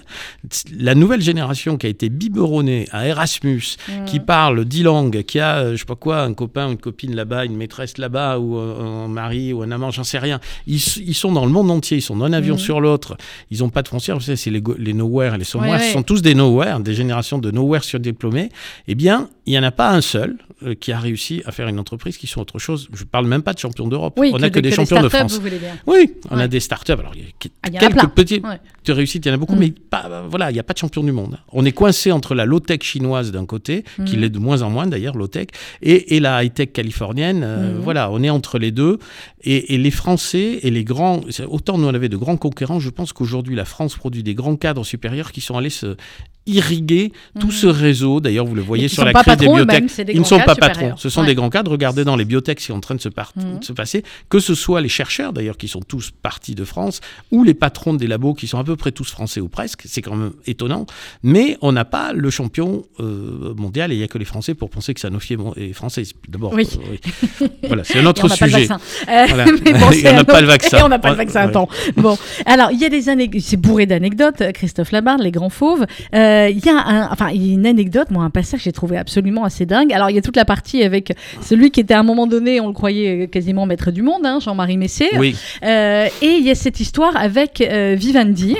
La nouvelle génération qui a été biberonnée à Erasmus, Mhm. qui parle dix langues, qui a, euh, je sais pas quoi, un copain ou une copine là-bas, une maîtresse là-bas, ou un, mari ou un amant, j'en sais rien. Ils, sont dans le monde entier, ils sont d'un avion Mhm. sur l'autre, ils n'ont pas de frontières, vous savez, c'est les, les nowhere et les somewhere, Ouais, ce ouais. sont tous des nowhere, des générations de nowhere surdiplômés. Eh bien, il n'y en a pas un un seul euh, qui a réussi à faire une entreprise qui sont autre chose. Je parle même pas de champions d'Europe. Oui, on n'a que, des champions de France. vous. Oui, on Ouais. a des startups. Alors, il y a Ah, quelques petites Ouais. réussites, il y en a beaucoup, Mm. mais pas, voilà, il n'y a pas de champion du monde. On est coincé entre la low-tech chinoise d'un côté, qui Mm. l'est de moins en moins d'ailleurs, low-tech, et, et la high-tech californienne. Euh, Mm. Voilà, on est entre les deux. Et, et les Français et les grands, autant nous on avait de grands concurrents, je pense qu'aujourd'hui la France produit des grands cadres supérieurs qui sont allés se irriguer tout Mm. ce réseau. D'ailleurs, vous le voyez sur sont la crise des patrons biotech. des Ils ne sont pas patrons, ce sont Ouais. des grands cadres. Regardez dans les biotech ce qui est en train de se, par- Mhm. de se passer, que ce soit les chercheurs d'ailleurs qui sont tous partis de France, ou les patrons des labos qui sont à peu près tous français ou presque, c'est quand même étonnant. Mais on n'a pas le champion euh, mondial et il n'y a que les Français pour penser que Sanofi est français. D'abord, Oui. euh, oui. <laughs> voilà, c'est un autre sujet. Voilà. bon, Et on n'a pas le vaccin. Et on n'a pas le vaccin. Attends. Bon, alors il y a des anecdotes. C'est bourré d'anecdotes. Christophe Labarde, les grands fauves. Euh, Il y a un, enfin, une anecdote, moi, un passage que j'ai trouvé absolument assez dingue. Alors il y a toute la partie avec celui qui était à un moment donné, on le croyait quasiment maître du monde, hein, Jean-Marie Messé. Oui, Euh, et il y a cette histoire avec euh, Vivendi,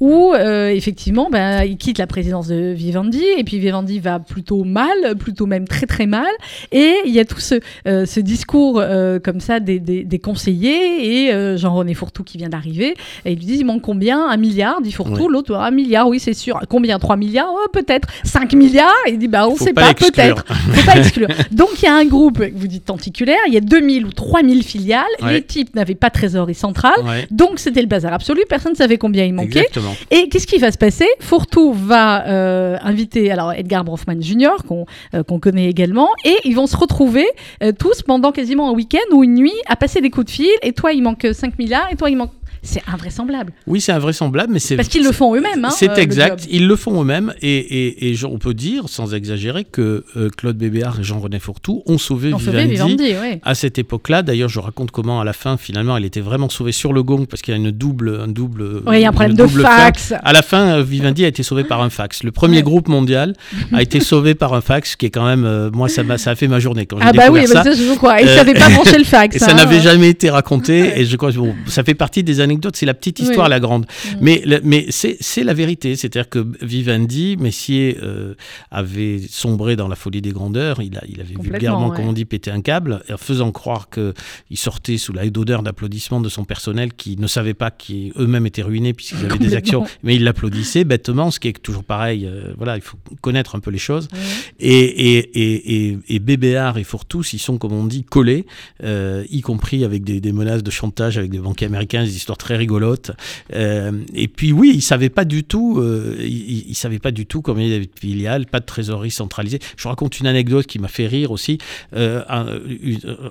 où euh, effectivement, ben, il quitte la présidence de Vivendi, et puis Vivendi va plutôt mal, plutôt même très très mal. Et il y a tout ce, euh, ce discours euh, comme ça des, des- des conseillers, et euh, Jean-René Fourtou qui vient d'arriver, et il lui dit il manque combien? Un milliard dit Fourtou, l'autre un milliard, oui c'est sûr. Combien? 3 milliards Oh, Peut-être. 5 milliards Il dit bah on sait pas peut-être. Faut pas <laughs> exclure. Donc il y a un groupe, vous dites tentaculaire, il y a 2000 ou 3000 filiales, Ouais. les types n'avaient pas trésorerie centrale, ouais, donc c'était le bazar absolu, personne ne savait combien il manquait. exactement. Et qu'est-ce qui va se passer? Fourtou va euh, inviter alors Edgar Bronfman Jr. qu'on euh, connaît également, et ils vont se retrouver euh, tous pendant quasiment un week-end ou une nuit à passer des coups de fil. Et toi il manque 5 milliards, et toi il manque. C'est invraisemblable. Oui, c'est invraisemblable, mais c'est Parce qu'ils le font eux-mêmes. hein, C'est euh, exact, ils le font eux-mêmes et, et, et on peut dire, sans exagérer, que euh, Claude Bébéard et Jean-René Fourtou ont sauvé Vivendi, Vivendi, ouais. à cette époque-là. D'ailleurs, je raconte comment à la fin, finalement, elle était vraiment sauvée sur le gong parce qu'il y a une double, un double. Oui, il y a un problème de double fax. À la fin, euh, Vivendi a été sauvé par un fax. Le premier Ouais. groupe mondial a été <laughs> sauvé par un fax, qui est quand même, euh, moi, ça, m'a- ça a fait ma journée quand j'ai Ah bah oui, découvert bah ça. ça, je crois. Ça n'avait pas branché le <laughs> fax. Et ça hein. n'avait jamais été raconté. Et je crois bon, ça fait partie des C'est la petite histoire, Oui. la grande. Mm. Mais, mais c'est c'est la vérité. C'est-à-dire que Vivendi, Messier euh, avait sombré dans la folie des grandeurs. Il, a, il avait vulgairement, ouais. comme on dit, pété un câble, en faisant croire qu'il sortait sous la d'odeur d'applaudissements de son personnel qui ne savait pas qu'eux-mêmes étaient ruinés puisqu'ils avaient des actions. Mais il l'applaudissait bêtement, ce qui est toujours pareil. euh, voilà, il faut connaître un peu les choses. Ouais. Et, et, et, et, et Bébéard et Fourtous, ils sont, comme on dit, collés, euh, y compris avec des, des menaces de chantage avec des banquiers américains, des histoires très rigolotes. Euh, et puis oui, ils savaient pas du tout, euh, ils, ils savaient pas du tout combien il y avait de filiales, pas de trésorerie centralisée. Je vous raconte une anecdote qui m'a fait rire aussi. Euh, à,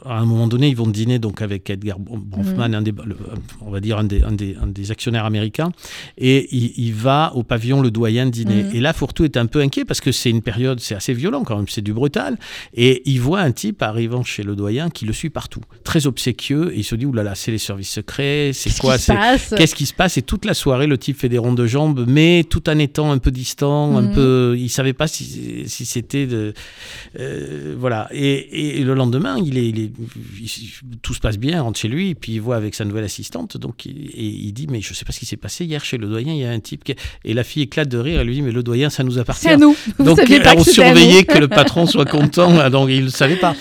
à un moment donné, ils vont dîner donc avec Edgar Bronfman, un des, le- on va dire un des, un des, un des actionnaires américains, et il, il va au pavillon Le Doyen dîner. Mhm. Et là, Fourtou est un peu inquiet parce que c'est une période, c'est assez violent quand même, c'est du brutal. Et il voit un type arrivant chez Le Doyen qui le suit partout, très obséquieux, et il se dit, oulala, c'est les services secrets, c'est quoi passe Qu'est-ce qui se passe? Et toute la soirée, le type fait des rondes de jambes, mais tout en étant un peu distant, un Mhm. peu. Il savait pas si, si c'était de. euh, voilà. Et, et le lendemain, il est, il est- il- tout se passe bien, il rentre chez lui, et puis il voit avec sa nouvelle assistante, donc il, et il dit mais je sais pas ce qui s'est passé hier chez le doyen, il y a un type qui... et la fille éclate de rire, elle lui dit mais le doyen, ça nous appartient. C'est à nous. Vous Donc pas on que surveillait que le patron soit content, <laughs> donc il ne savait pas.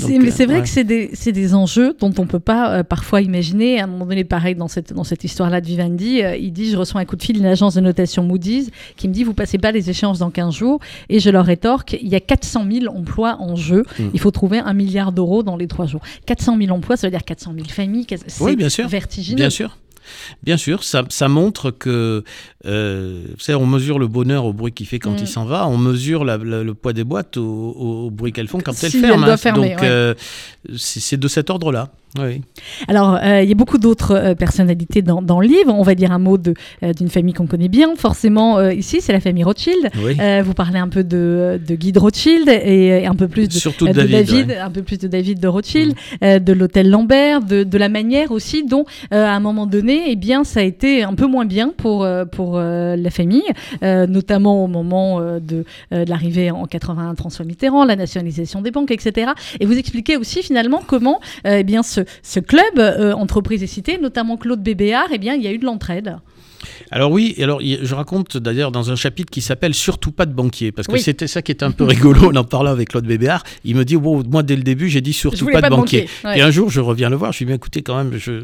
Donc, mais euh, c'est vrai ouais. que c'est des, c'est des enjeux dont on peut pas euh, parfois imaginer. À un moment donné, pareil, dans cette, dans cette histoire-là de Vivendi, euh, il dit Je reçois un coup de fil d'une agence de notation Moody's qui me dit Vous passez pas les échéances dans 15 jours. Et je leur rétorque Il y a 400 000 emplois en jeu. Mm. Il faut trouver un milliard d'euros dans les trois jours. 400 000 emplois, ça veut dire 400 000 familles. C'est Oui, bien sûr. vertigineux. Bien sûr. Bien sûr, ça, ça montre que, euh, vous savez, on mesure le bonheur au bruit qu'il fait quand Mm. il s'en va, on mesure la- la- le poids des boîtes au, au- au bruit qu'elles font quand elles Si ferment. elles doivent hein. fermer, Donc, ouais. euh, c'est de cet ordre-là. Oui. Alors, euh, il y a beaucoup d'autres euh, personnalités dans, dans le livre. On va dire un mot euh, d'une famille qu'on connaît bien. Forcément, ici, c'est la famille Rothschild. oui. Vous parlez un peu de, de Guy de Rothschild et, et un peu plus de, Surtout de de David. ouais. Mm. un peu plus de David de Rothschild, euh, de l'hôtel Lambert, de, de la manière aussi dont, à un moment donné, eh bien, ça a été un peu moins bien pour, pour la famille, notamment au moment de, l'arrivée en 81 de François Mitterrand, la nationalisation des banques, etc. Et vous expliquez aussi finalement comment eh bien, ce, ce club, euh, entreprise et cité, notamment Claude Bébéard, eh bien, il y a eu de l'entraide. Alors oui, alors je raconte d'ailleurs dans un chapitre qui s'appelle Surtout pas de banquier, parce que Oui. c'était ça qui était un peu <laughs> rigolo en en parlant avec Claude Bébéard. Il me dit, bon, moi dès le début, j'ai dit surtout pas, de banquier. Ouais. Et un jour, je reviens le voir, je lui dis, écoutez, quand même, je,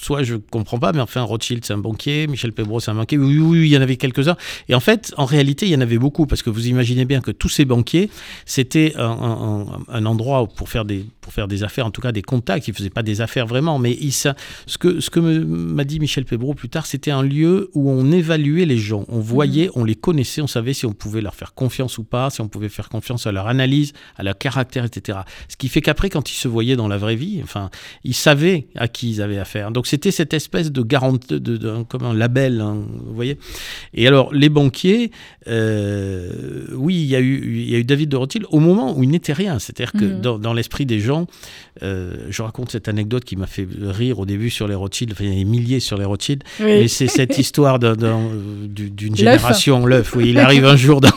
soit je comprends pas, mais enfin, Rothschild, c'est un banquier, Michel Pébro, c'est un banquier. Oui, oui, oui, il y en avait quelques-uns. Et en fait, en réalité, il y en avait beaucoup, parce que vous imaginez bien que tous ces banquiers, c'était un, un- un- un endroit pour faire, des, pour faire des affaires, en tout cas des contacts. Ils faisaient pas des affaires vraiment, mais ce que, ce que m'a dit Michel Pébro plus tard, c'était un lieu où on évaluait les gens. On voyait, on les connaissait, on savait si on pouvait leur faire confiance ou pas, si on pouvait faire confiance à leur analyse, à leur caractère, etc. Ce qui fait qu'après, quand ils se voyaient dans la vraie vie, enfin, ils savaient à qui ils avaient affaire. Donc c'était cette espèce de garantie, de, de- de- comme un label, hein, vous voyez. Et alors les banquiers, euh, oui, il y a eu, il y a eu David de Rothschild au moment où il n'était rien. C'est-à-dire que dans, dans l'esprit des gens, euh, je raconte cette anecdote qui m'a fait rire au début sur les Rothschild. Enfin, il y a des milliers sur les Rothschild. Oui. Mais c'est cette <laughs> histoire euh, du- d'une génération, l'œuf. Oui, il arrive un jour dans.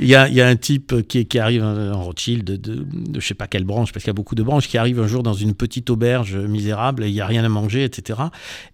Il y a, il y a un type qui, qui arrive en Rothschild de, de, de je sais pas quelle branche, parce qu'il y a beaucoup de branches, qui arrive un jour dans une petite auberge misérable, et il n'y a rien à manger, etc.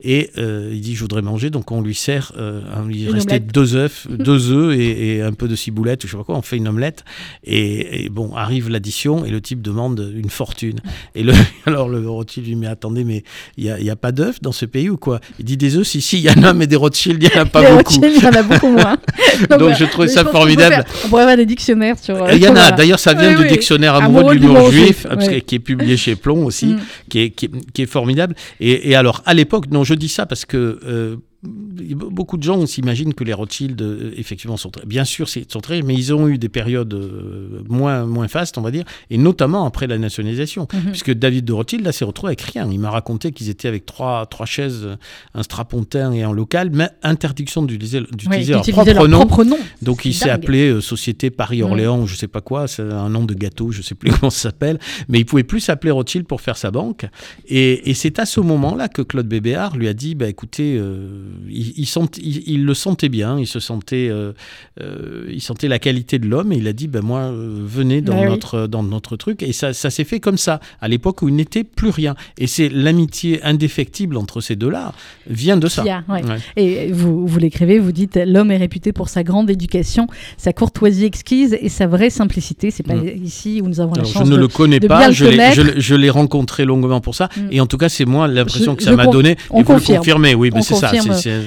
Et euh, il dit Je voudrais manger, donc on lui sert, euh, Une restait omelette. deux œufs, <laughs> deux œufs et, et un peu de ciboulette, ou je sais pas quoi, on fait une omelette. Et, et bon, arrive l'addition, et le type demande une fortune. Et le, <laughs> alors le Rothschild lui dit Mais attendez, mais il n'y a, y a pas d'œufs dans ce pays ou quoi? Il dit Des œufs, si, si, il y en a, mais des Rothschild, il n'y en a pas beaucoup. Rothschild, il y en a beaucoup moins. <laughs> Donc, voilà. je trouvais ça formidable. On pourrait avoir des dictionnaires sur. euh, Il y en a, d'ailleurs, ça vient Oui, du oui. dictionnaire Amoureux amoureux de l'humour juif, ouais. qui est publié chez Plomb aussi, Mm. qui, est, qui, est, qui est formidable. Et, et alors, à l'époque, non, je dis ça parce que euh, beaucoup de gens on s'imagine que les Rothschild, euh, effectivement, sont très, bien sûr, sont très, mais ils ont eu des périodes euh, moins, moins fastes, on va dire, et notamment après la nationalisation. Mhm. Puisque David de Rothschild, là, s'est retrouvé avec rien. Il m'a raconté qu'ils étaient avec trois, trois chaises, un strapontin et un local, mais interdiction d'utiliser Oui, leur propre leur nom. propre nom. Donc il s'est appelé euh, Société Paris-Orléans ou je sais pas quoi, c'est un nom de gâteau, je sais plus <laughs> comment ça s'appelle, mais il pouvait plus s'appeler Rothschild pour faire sa banque. Et, et c'est à ce moment-là que Claude Bébéard lui a dit, bah écoutez, euh, il, il, sent- il- il le sentait bien, il se sentait, euh, euh, il sentait la qualité de l'homme et il a dit, ben moi, euh, venez dans oui. notre dans notre truc. Et ça, ça s'est fait comme ça à l'époque où il n'était plus rien. Et c'est l'amitié indéfectible entre ces deux-là vient de ça. Ouais. Ouais. Et vous, vous l'écrivez, vous dites l'homme est réputé pour sa grande éducation, sa courtoisie exquise et sa vraie simplicité. C'est pas Mm. ici où nous avons la Alors, je chance ne de- le connais pas, le je l'ai- connaître. je l'ai- je l'ai rencontré longuement pour ça. Mm. Et en tout cas, c'est moi l'impression que ça m'a donné. on et vous le confirme. confirmez, oui, mais c'est ça.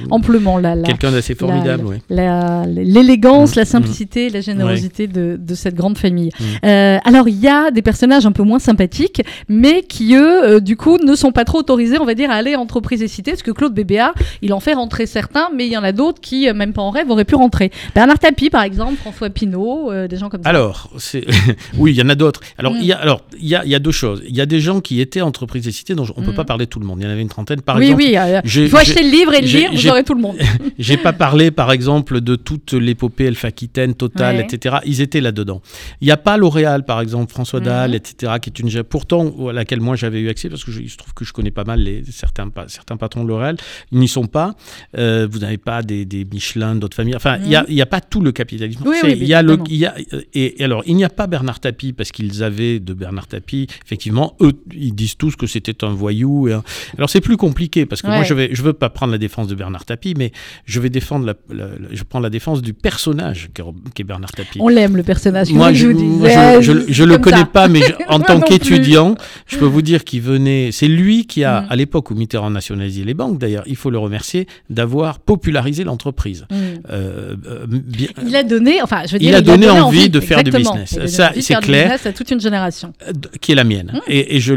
Amplement la, quelqu'un d'assez formidable, oui. la- l'élégance, Mm, la simplicité, la générosité de, de cette grande famille. Mm. Euh, alors, il y a des personnages un peu moins sympathiques, mais qui, eux, euh, du coup, ne sont pas trop autorisés, on va dire, à aller entreprise et cité, parce que Claude Bébéard, il en fait rentrer certains, mais il y en a d'autres qui, euh, même pas en rêve, auraient pu rentrer. Bernard Tapie, par exemple, François Pinault, euh, des gens comme ça. Alors, <laughs> oui, il y en a d'autres. Alors, Mm. il y a alors y a, y a deux choses. Il y a des gens qui étaient entreprises et cités dont on ne peut Mm. pas parler tout le monde. Il y en avait une trentaine, par oui, exemple. oui, j'ai- il faut acheter le livre et le j'ai- vous j'ai- aurez tout le monde. <laughs> J'ai pas parlé, par exemple, de toute l'épopée Elf-Aquitaine, Total, Ouais. etc. Ils étaient là-dedans. Il n'y a pas L'Oréal, par exemple, François Mhm. Dahl, etc., qui est une pourtant à laquelle moi j'avais eu accès parce que je, il se trouve que je connais pas mal les certains certains patrons de L'Oréal. Ils n'y sont pas. Euh, vous n'avez pas des, des Michelin, d'autres familles. Enfin, il y a il y a pas tout le capitalisme. Oui, C'est- oui, il y a le, évidemment. il y a et, et alors il n'y a pas Bernard Tapie parce qu'ils avaient de Bernard Tapie. Effectivement, eux, ils disent tous que c'était un voyou. Et un- Alors c'est plus compliqué parce que moi je vais je veux pas prendre la défense de Bernard Tapie, mais je vais défendre la, la- la- je prends la défense du personnage qu'est Bernard Tapie. On l'aime, le personnage. Moi, je, moi, je, je, je le connais ça. pas, mais <laughs> en tant qu'étudiant, je peux vous dire qu'il venait. C'est lui qui a, Mm. à l'époque où Mitterrand nationalisait les banques, d'ailleurs, il faut le remercier d'avoir popularisé l'entreprise. Mm. Euh, euh, bien- Il a donné, enfin, je veux Il dire, a donné envie de faire du business. Il a donné Ça, c'est clair. business à toute une génération. euh, qui est la mienne. Mm. Et, et je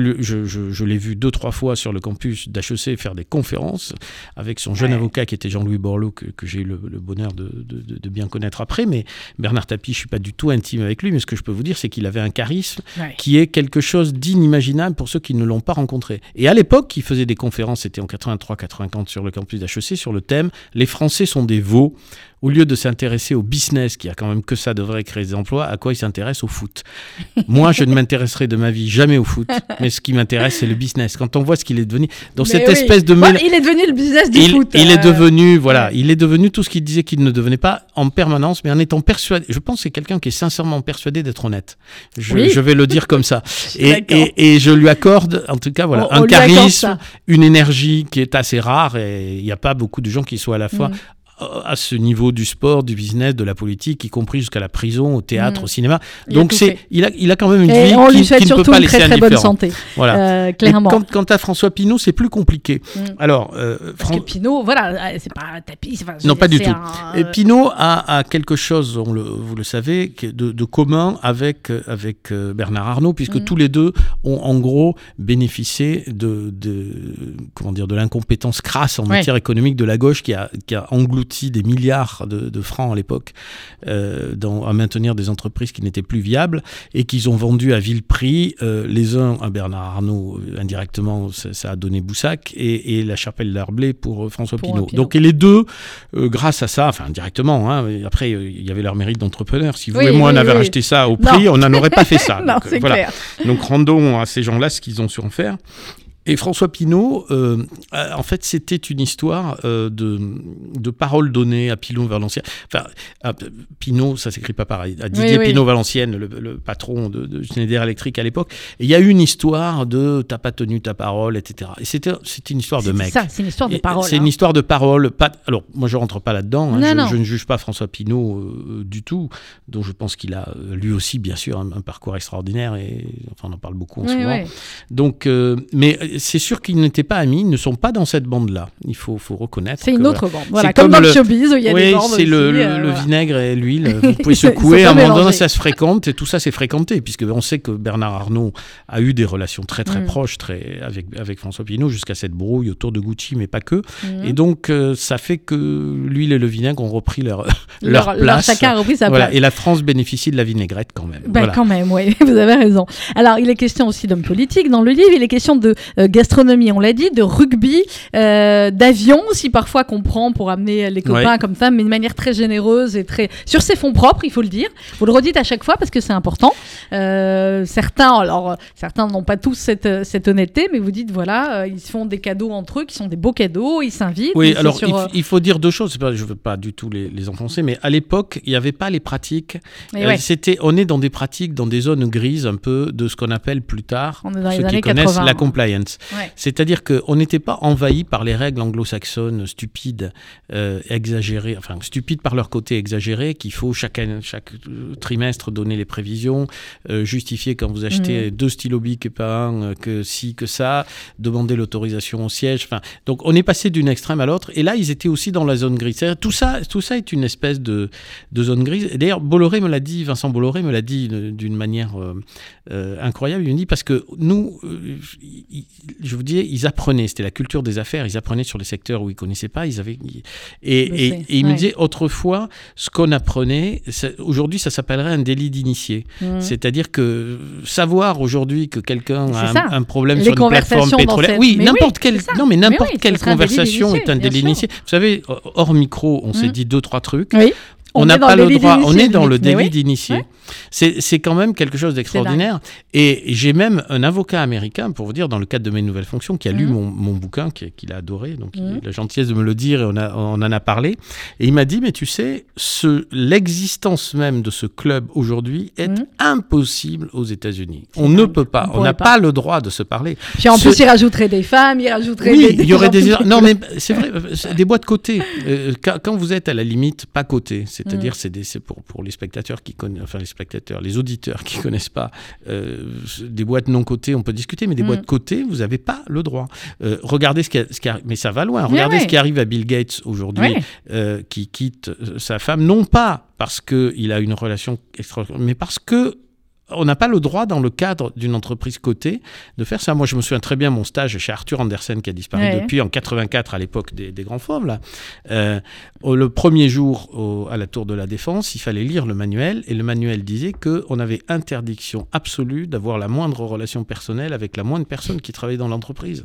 l'ai vu deux, trois fois sur le campus d'HEC faire des conférences avec son jeune Ouais. avocat qui était Jean-Louis Borloo, que, que j'ai eu le, le bonheur de, de- de- de bien connaître après. Mais Bernard Tapie, je suis pas du tout intime avec lui, mais ce que je peux vous dire, c'est qu'il avait un charisme Ouais. qui est quelque chose d'inimaginable pour ceux qui ne l'ont pas rencontré. Et à l'époque, il faisait des conférences, c'était en 83-84 sur le campus d'HEC, sur le thème Les Français sont des veaux. Au lieu de s'intéresser au business, qui a quand même que ça devrait créer des emplois, à quoi il s'intéresse au foot? Moi, je ne m'intéresserai de ma vie jamais au foot, mais ce qui m'intéresse, c'est le business. Quand on voit ce qu'il est devenu, dans Mais cette oui. espèce de il est devenu le business du il, foot. il est euh, devenu, voilà, il est devenu tout ce qu'il disait qu'il ne devenait pas en permanence, mais en étant persuadé. Je pense que c'est quelqu'un qui est sincèrement persuadé d'être honnête. Je, Oui. je vais le dire comme ça. <laughs> et, d'accord. et, et je lui accorde, en tout cas, voilà, On- un charisme, une énergie qui est assez rare et il n'y a pas beaucoup de gens qui soient à la fois Mm. À ce niveau du sport, du business, de la politique, y compris jusqu'à la prison, au théâtre, Mm. au cinéma. Il Donc c'est, il a, il a quand même une Et vie on qui, lui qui souhaite ne peut surtout pas une très très bonne santé. Voilà. Euh, clairement. Quant, quant à François Pinault, c'est plus compliqué. Mm. Alors, euh, Parce que Pinot, voilà, euh, c'est pas un tapis. enfin, Non, pas du tout. un, Et Pinault a, a quelque chose, on le, vous le savez, de, de commun avec, avec Bernard Arnault, puisque Mhm. tous les deux ont en gros bénéficié de, de, comment dire, de l'incompétence crasse en Ouais. matière économique de la gauche qui a, qui a englouti des milliards de, de francs à l'époque euh, à maintenir des entreprises qui n'étaient plus viables et qu'ils ont vendu à vil prix, euh, les uns à Bernard Arnault, euh, indirectement, ça, ça a donné Boussac, et, et la chapelle d'Arblay pour François Pour, Pinault. Donc, et les deux, grâce à ça, enfin directement, hein, après il y avait leur mérite d'entrepreneur. Si vous Oui, et moi oui, on avait oui. racheté ça au prix, on n'en aurait pas fait <laughs> ça. non, Donc, c'est voilà. clair. Donc rendons à ces gens-là ce qu'ils ont su en faire. Et François Pinault, euh, en fait, c'était une histoire euh, de, de paroles données à Pilon Valenciennes. Enfin, à Pinault, ça s'écrit pas pareil. À Didier oui. Pinault Valenciennes, le, le patron de, de Schneider Electric à l'époque. Et il y a eu une histoire de t'as pas tenu ta parole, etc. Et c'était une histoire de C'est mec. ça, c'est une histoire de parole. C'est hein. une histoire de parole. Pas... Alors, moi, je rentre pas là-dedans. hein. Je, je ne juge pas François Pinault euh, du tout, dont je pense qu'il a lui aussi, bien sûr, un, un parcours extraordinaire. Et enfin, on en parle beaucoup en Oui, ce moment. oui. Donc, mais c'est sûr qu'ils n'étaient pas amis, ils ne sont pas dans cette bande-là. Il faut, faut reconnaître. C'est une autre bande. Voilà, C'est comme, comme dans le showbiz où il y a des bandes c'est le, le- euh, le voilà. vinaigre et l'huile. <laughs> Vous pouvez secouer. À un moment donné, ça se fréquente et tout ça, c'est fréquenté, puisque on sait que Bernard Arnault a eu des relations très très Mm. proches très, avec, avec François Pinault jusqu'à cette brouille autour de Gucci, mais pas que. Mhm. Et donc, euh, ça fait que l'huile et le vinaigre ont repris <laughs> leur, leur, leur place. chacun a repris sa Voilà. place. Et la France bénéficie de la vinaigrette quand même. Ben, quand même, oui, <laughs> vous avez raison. Alors, il est question aussi d'hommes politiques dans le livre, il est question de euh, gastronomie, on l'a dit, de rugby, euh, d'avion aussi parfois qu'on prend pour amener les copains Ouais. comme ça, mais de manière très généreuse et très sur ses fonds propres, il faut le dire. Vous le redites à chaque fois parce que c'est important. Euh, certains, alors certains n'ont pas tous cette, cette honnêteté, mais vous dites voilà, euh, ils se font des cadeaux entre eux qui sont des beaux cadeaux, ils s'invitent. Oui, alors sur, il, il faut dire deux choses. Je ne veux pas du tout les, les enfoncer, mais à l'époque, il n'y avait pas les pratiques. ouais. C'était, on est dans des pratiques, dans des zones grises un peu de ce qu'on appelle plus tard, ceux qui connaissent 80. la compliance. Ouais. C'est-à-dire qu'on n'était pas envahi par les règles anglo-saxonnes stupides, euh, exagérées, enfin stupides par leur côté exagéré, qu'il faut chaque, chaque euh, trimestre donner les prévisions, euh, justifier quand vous achetez deux stylos bic et pas un, que si, que ça, demander l'autorisation au siège. Enfin, donc on est passé d'une extrême à l'autre. Et là, ils étaient aussi dans la zone grise. Tout ça, tout ça est une espèce de, de zone grise. D'ailleurs, Bolloré me l'a dit, Vincent Bolloré me l'a dit d'une manière euh, euh, incroyable. Il me dit parce que nous, je vous dis, ils apprenaient. C'était la culture des affaires. Ils apprenaient sur les secteurs où ils connaissaient pas. Ils avaient et, et, sais, et il me disait autrefois, ce qu'on apprenait, aujourd'hui, ça s'appellerait un délit d'initié. Mhm. C'est-à-dire que savoir aujourd'hui que quelqu'un a un, un problème Les sur une plateforme pétrolière, cette- oui, n'importe oui, quelle, c'est ça. non mais Mais n'importe oui, quelle un conversation est un délit d'initié. Vous savez, hors micro, on s'est Mhm. dit deux trois trucs. Oui. On n'a pas le droit, on est dans le délit oui. d'initié. Ouais. C'est quand même quelque chose d'extraordinaire. Et j'ai même un avocat américain, pour vous dire, dans le cadre de mes nouvelles fonctions, qui a lu Mhm. mon, mon bouquin, qui- qu'il a adoré, donc il a Mhm. eu la gentillesse de me le dire et on, a- on en a parlé. Et il m'a dit, mais tu sais, ce- l'existence même de ce club aujourd'hui est Mhm. impossible aux États-Unis. On ne peut pas, On n'a pas. pas le droit de se parler. Puis en Ce- plus, il rajouterait des femmes, il rajouterait Oui, des, il y aurait des... Non, mais c'est vrai, des boîtes cotées. Euh, quand, quand vous êtes à la limite pas coté, c'est-à-dire Mm. c'est pour, pour les spectateurs qui connaissent, enfin les spectateurs, les auditeurs qui <laughs> connaissent pas euh, des boîtes non cotées, on peut discuter, mais des Mm. boîtes cotées, vous n'avez pas le droit. Euh, regardez ce qui, a- ce qui mais ça va loin. Regardez ce qui arrive à Bill Gates aujourd'hui, euh, qui quitte sa femme, non pas parce qu'il a une relation extraordinaire, mais parce que on n'a pas le droit, dans le cadre d'une entreprise cotée, de faire ça. Moi, je me souviens très bien mon stage chez Arthur Andersen, qui a disparu Ouais. depuis en 84, à l'époque des, des grands fauves. Là. Euh, le premier jour au- à la Tour de la Défense, il fallait lire le manuel, et le manuel disait qu'on avait interdiction absolue d'avoir la moindre relation personnelle avec la moindre personne qui travaillait dans l'entreprise.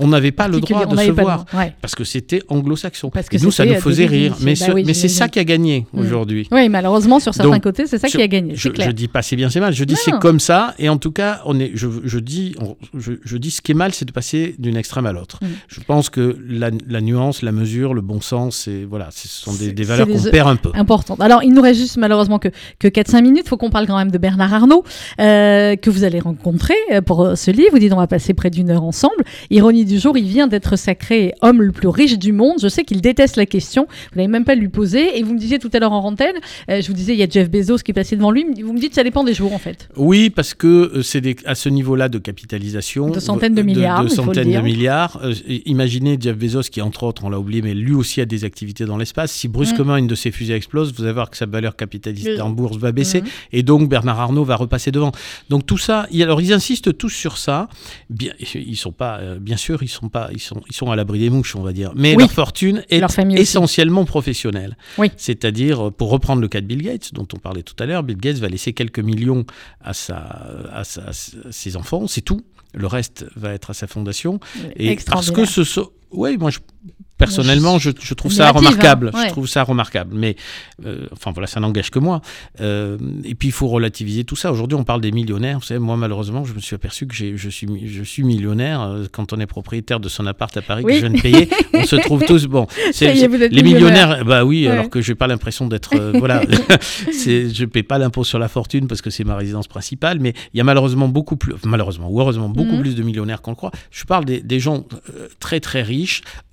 On n'avait pas le droit de se voir. ouais. Parce que c'était anglo-saxon. Et nous, ça nous euh, faisait des rire. Mais, Bah ce- oui, mais c'est ça qui a gagné aujourd'hui. Oui, malheureusement, sur certains Donc, côtés, c'est ça qui a gagné. Je, je dis pas c'est bien, c'est mal. Je dis c'est comme ça. Et en tout cas, on est, je, je dis, on- je, je dis ce qui est mal, c'est de passer d'une extrême à l'autre. Mm. Je pense que la, la nuance, la mesure, le bon sens, et voilà, ce sont des, valeurs qu'on perd un peu. Importante. Alors, il nous reste juste malheureusement que, que 4-5 minutes. Il faut qu'on parle quand même de Bernard Arnault, euh, que vous allez rencontrer euh, pour euh, ce livre. Vous dites, on va passer près d'une heure ensemble. Ironie du jour, il vient d'être sacré homme le plus riche du monde. Je sais qu'il déteste la question. Vous n'avez même pas lui poser. Et vous me disiez tout à l'heure en antenne, euh, je vous disais, il y a Jeff Bezos qui est passé devant lui. Vous me dites, ça dépend des jours en fait. Oui, parce que euh, c'est des- à ce niveau-là de capitalisation. De centaines de milliards, De, centaines de milliards. Euh, imaginez Jeff Bezos, qui entre autres, on l'a oublié, mais lui aussi a des activités dans l'espace. Si brusquement une de ses fusées explose, vous allez voir que sa valeur capitaliste Mm. en bourse va baisser. Mhm. Et donc Bernard Arnault va repasser devant. Donc tout ça, alors ils insistent tous sur ça. Bien, ils sont pas, euh, bien sûr, ils sont pas, ils sont, ils sont à l'abri des mouches, on va dire. Mais Oui. leur fortune est Leur famille aussi. essentiellement professionnelle. Oui. C'est-à-dire, euh, pour reprendre le cas de Bill Gates, dont on parlait tout à l'heure, Bill Gates va laisser quelques millions à, sa, à, sa- à ses enfants, c'est tout. Le reste va être à sa fondation. Et parce que ce sont. Oui, moi, je- personnellement, je, je trouve ça remarquable. hein, ouais. Je trouve ça remarquable. Mais, euh, enfin, voilà, ça n'engage que moi. Euh, et puis, il faut relativiser tout ça. Aujourd'hui, on parle des millionnaires. Vous savez, moi, malheureusement, je me suis aperçu que je suis, je suis millionnaire. euh, Quand on est propriétaire de son appart à Paris, Oui. que je viens de payer, on se trouve tous. Bon, c'est- les millionnaire. millionnaires, bah oui, Ouais. alors que j'ai pas l'impression d'être. euh, voilà, <laughs> <laughs> je paie pas l'impôt sur la fortune parce que c'est ma résidence principale, mais il y a malheureusement beaucoup plus, malheureusement ou heureusement beaucoup Mhm. plus de millionnaires qu'on le croit. Je parle des, des gens très très riches.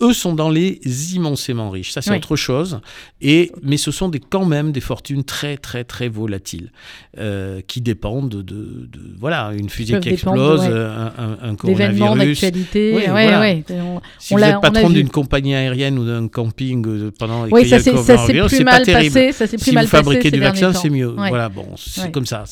Eux sont dans les immensément riches. Ça c'est Oui. autre chose. Et mais ce sont des quand même des fortunes très très très volatiles euh, qui dépendent de, de- de- voilà une fusée qui explose, ouais. un, un, coronavirus. d'actualité. Oui, ouais, voilà. ouais. On- Si On vous êtes patron d'une compagnie aérienne ou d'un camping euh, pendant Oui, qu'il y ça s'est plus c'est pas mal terrible. passé. Ça plus Si mal vous fabriquez du vaccin, c'est mieux. Voilà, bon, c'est comme ça.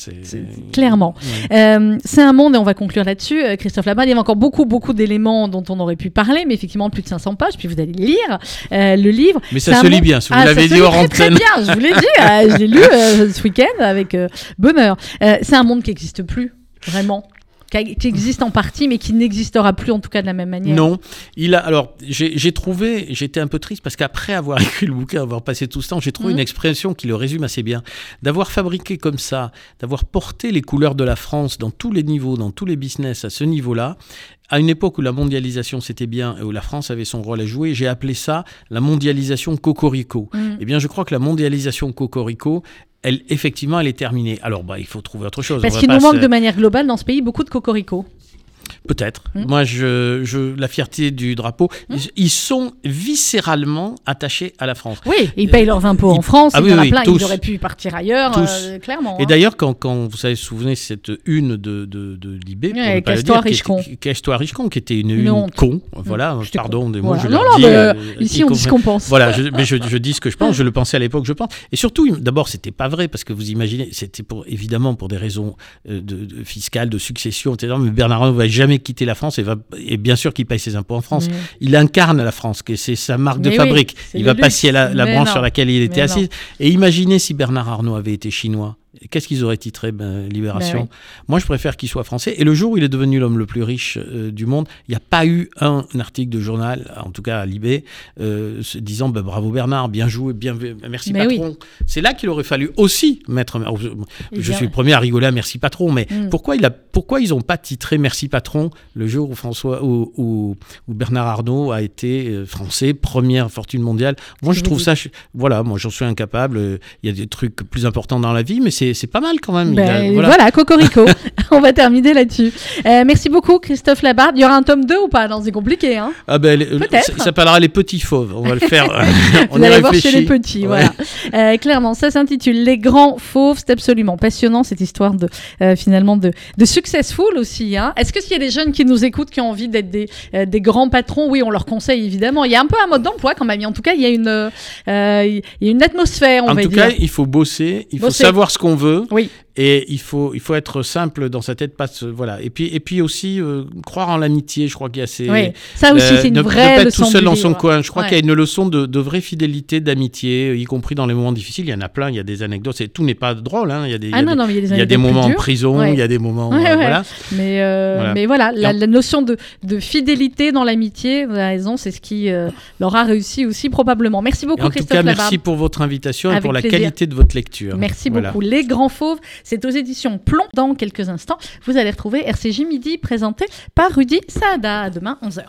Clairement. Euh, c'est un monde, et on va conclure là-dessus, Christophe Labarre, il y avait encore beaucoup, beaucoup d'éléments dont on aurait pu parler, mais effectivement plus de 500 pages, puis vous allez lire euh, le livre. Mais ça se lit bien. Si vous Ah, ça l'avez se dit lit hors très antenne. bien, je vous l'ai dit, euh, je l'ai lu euh, ce week-end avec bonheur. C'est un monde qui n'existe plus, vraiment, qui, existe en partie, mais qui n'existera plus en tout cas de la même manière. Non, il a. Alors, j'ai trouvé, j'étais un peu triste parce qu'après avoir <laughs> écrit le bouquin, avoir passé tout ce temps, j'ai trouvé Mhm. une expression qui le résume assez bien. D'avoir fabriqué comme ça, d'avoir porté les couleurs de la France dans tous les niveaux, dans tous les business à ce niveau-là, à une époque où la mondialisation c'était bien et où la France avait son rôle à jouer, j'ai appelé ça la mondialisation cocorico. Mm. Eh bien, je crois que la mondialisation cocorico, elle, effectivement, elle est terminée. Alors, bah, il faut trouver autre chose. Parce qu'il nous manque se- de manière globale dans ce pays beaucoup de cocorico. Peut-être. Hmm. Moi, je, je, la fierté du drapeau, Hmm. ils, sont viscéralement attachés à la France. Oui, ils payent leurs impôts en France, Ah oui, oui, plein, ils auraient pu partir ailleurs, euh, clairement. Et hein. d'ailleurs, quand, quand vous savez, souvenez cette une de, de, de Libé, ne pas le Casse-toi, dire, qui était- une, Une une con. Voilà, C'était pardon con. des mots, Voilà. je non, non, dis, mais euh, euh, ici on dit ce qu'on pense. Voilà, je, mais je, je dis ce que je pense, je le pensais à l'époque, je pense. Et surtout, d'abord, c'était pas vrai, parce que vous imaginez, c'était pour, évidemment pour des raisons euh, de, de fiscales, de succession, etc. Mais Bernard Arnault va jamais quitter la France et, va, et bien sûr qu'il paye ses impôts en France. Mais- Il incarne la France, que c'est sa marque de oui, fabrique. il va pas luxe. scier la, branche non. sur laquelle il était assis. Et imaginez si Bernard Arnault avait été chinois. Qu'est-ce qu'ils auraient titré ben, Libération Ben oui. Moi, je préfère qu'il soit français. Et le jour où il est devenu l'homme le plus riche euh, du monde, il n'y a pas eu un article de journal, en tout cas à Libé, euh, se disant ben, bravo Bernard, bien joué, bien, merci Mais patron. C'est là qu'il aurait fallu aussi mettre. Je, Eh bien- suis le premier à rigoler à merci patron, mais Mm. pourquoi, il a, pourquoi ils n'ont pas titré merci patron le jour où, François, où, où- où Bernard Arnault a été euh, français, première fortune mondiale? Moi, je trouve ça. je- voilà, moi, j'en suis incapable. Il y a des trucs plus importants dans la vie, mais c'est c'est pas mal quand même. A- Ben, voilà. voilà. Cocorico. <laughs> <laughs> on va terminer là-dessus. Euh, merci beaucoup, Christophe Labarde. Il y aura un tome 2 ou pas? Non, c'est compliqué. Hein Ah ben, les- Peut-être. ça, s'appellera les petits fauves. On va le faire. <laughs> euh, on Vous y allez voir chez les petits. Ouais. Voilà. Euh, clairement, ça s'intitule Les grands fauves. C'est absolument passionnant cette histoire de euh, finalement de, de successful aussi. Hein. Est-ce que s'il y a des jeunes qui nous écoutent qui ont envie d'être des, euh, des grands patrons, oui, on leur conseille évidemment. Il y a un peu un mode d'emploi quand même. En tout cas, il y a une euh, il y a une atmosphère, on En va tout dire. cas, il faut bosser, il faut savoir ce qu'on veut. Oui. Et il faut, il faut être simple dans sa tête, pas voilà. Et puis, et puis aussi euh, croire en l'amitié. Je crois qu'il y a ces. Oui, ça aussi, Euh, c'est une ne, vraie ne pas être leçon tout seul dans son coin. Je crois Ouais. qu'il y a une leçon de, de vraie fidélité, d'amitié, y compris dans les moments difficiles. Il y en a plein. Il y a des anecdotes. Tout n'est pas drôle. Hein. Il y a des, il y Ah a non, des- non, mais il y a des, il y a des moments en prison. Ouais. Il y a des moments. Ouais, euh. Voilà. Mais, euh, Voilà. mais voilà, la, en- notion de, de fidélité dans l'amitié, vous avez raison, c'est ce qui euh, leur a réussi aussi probablement. Merci beaucoup, en tout Christophe cas, Labarbe. merci pour votre invitation et pour la plaisir. qualité de votre lecture. Merci Voilà. beaucoup. Les Grands Fauves, c'est aux éditions Plomb. Dans quelques instants, vous allez retrouver RCJ Midi présenté par Rudy Saada. Demain, 11h.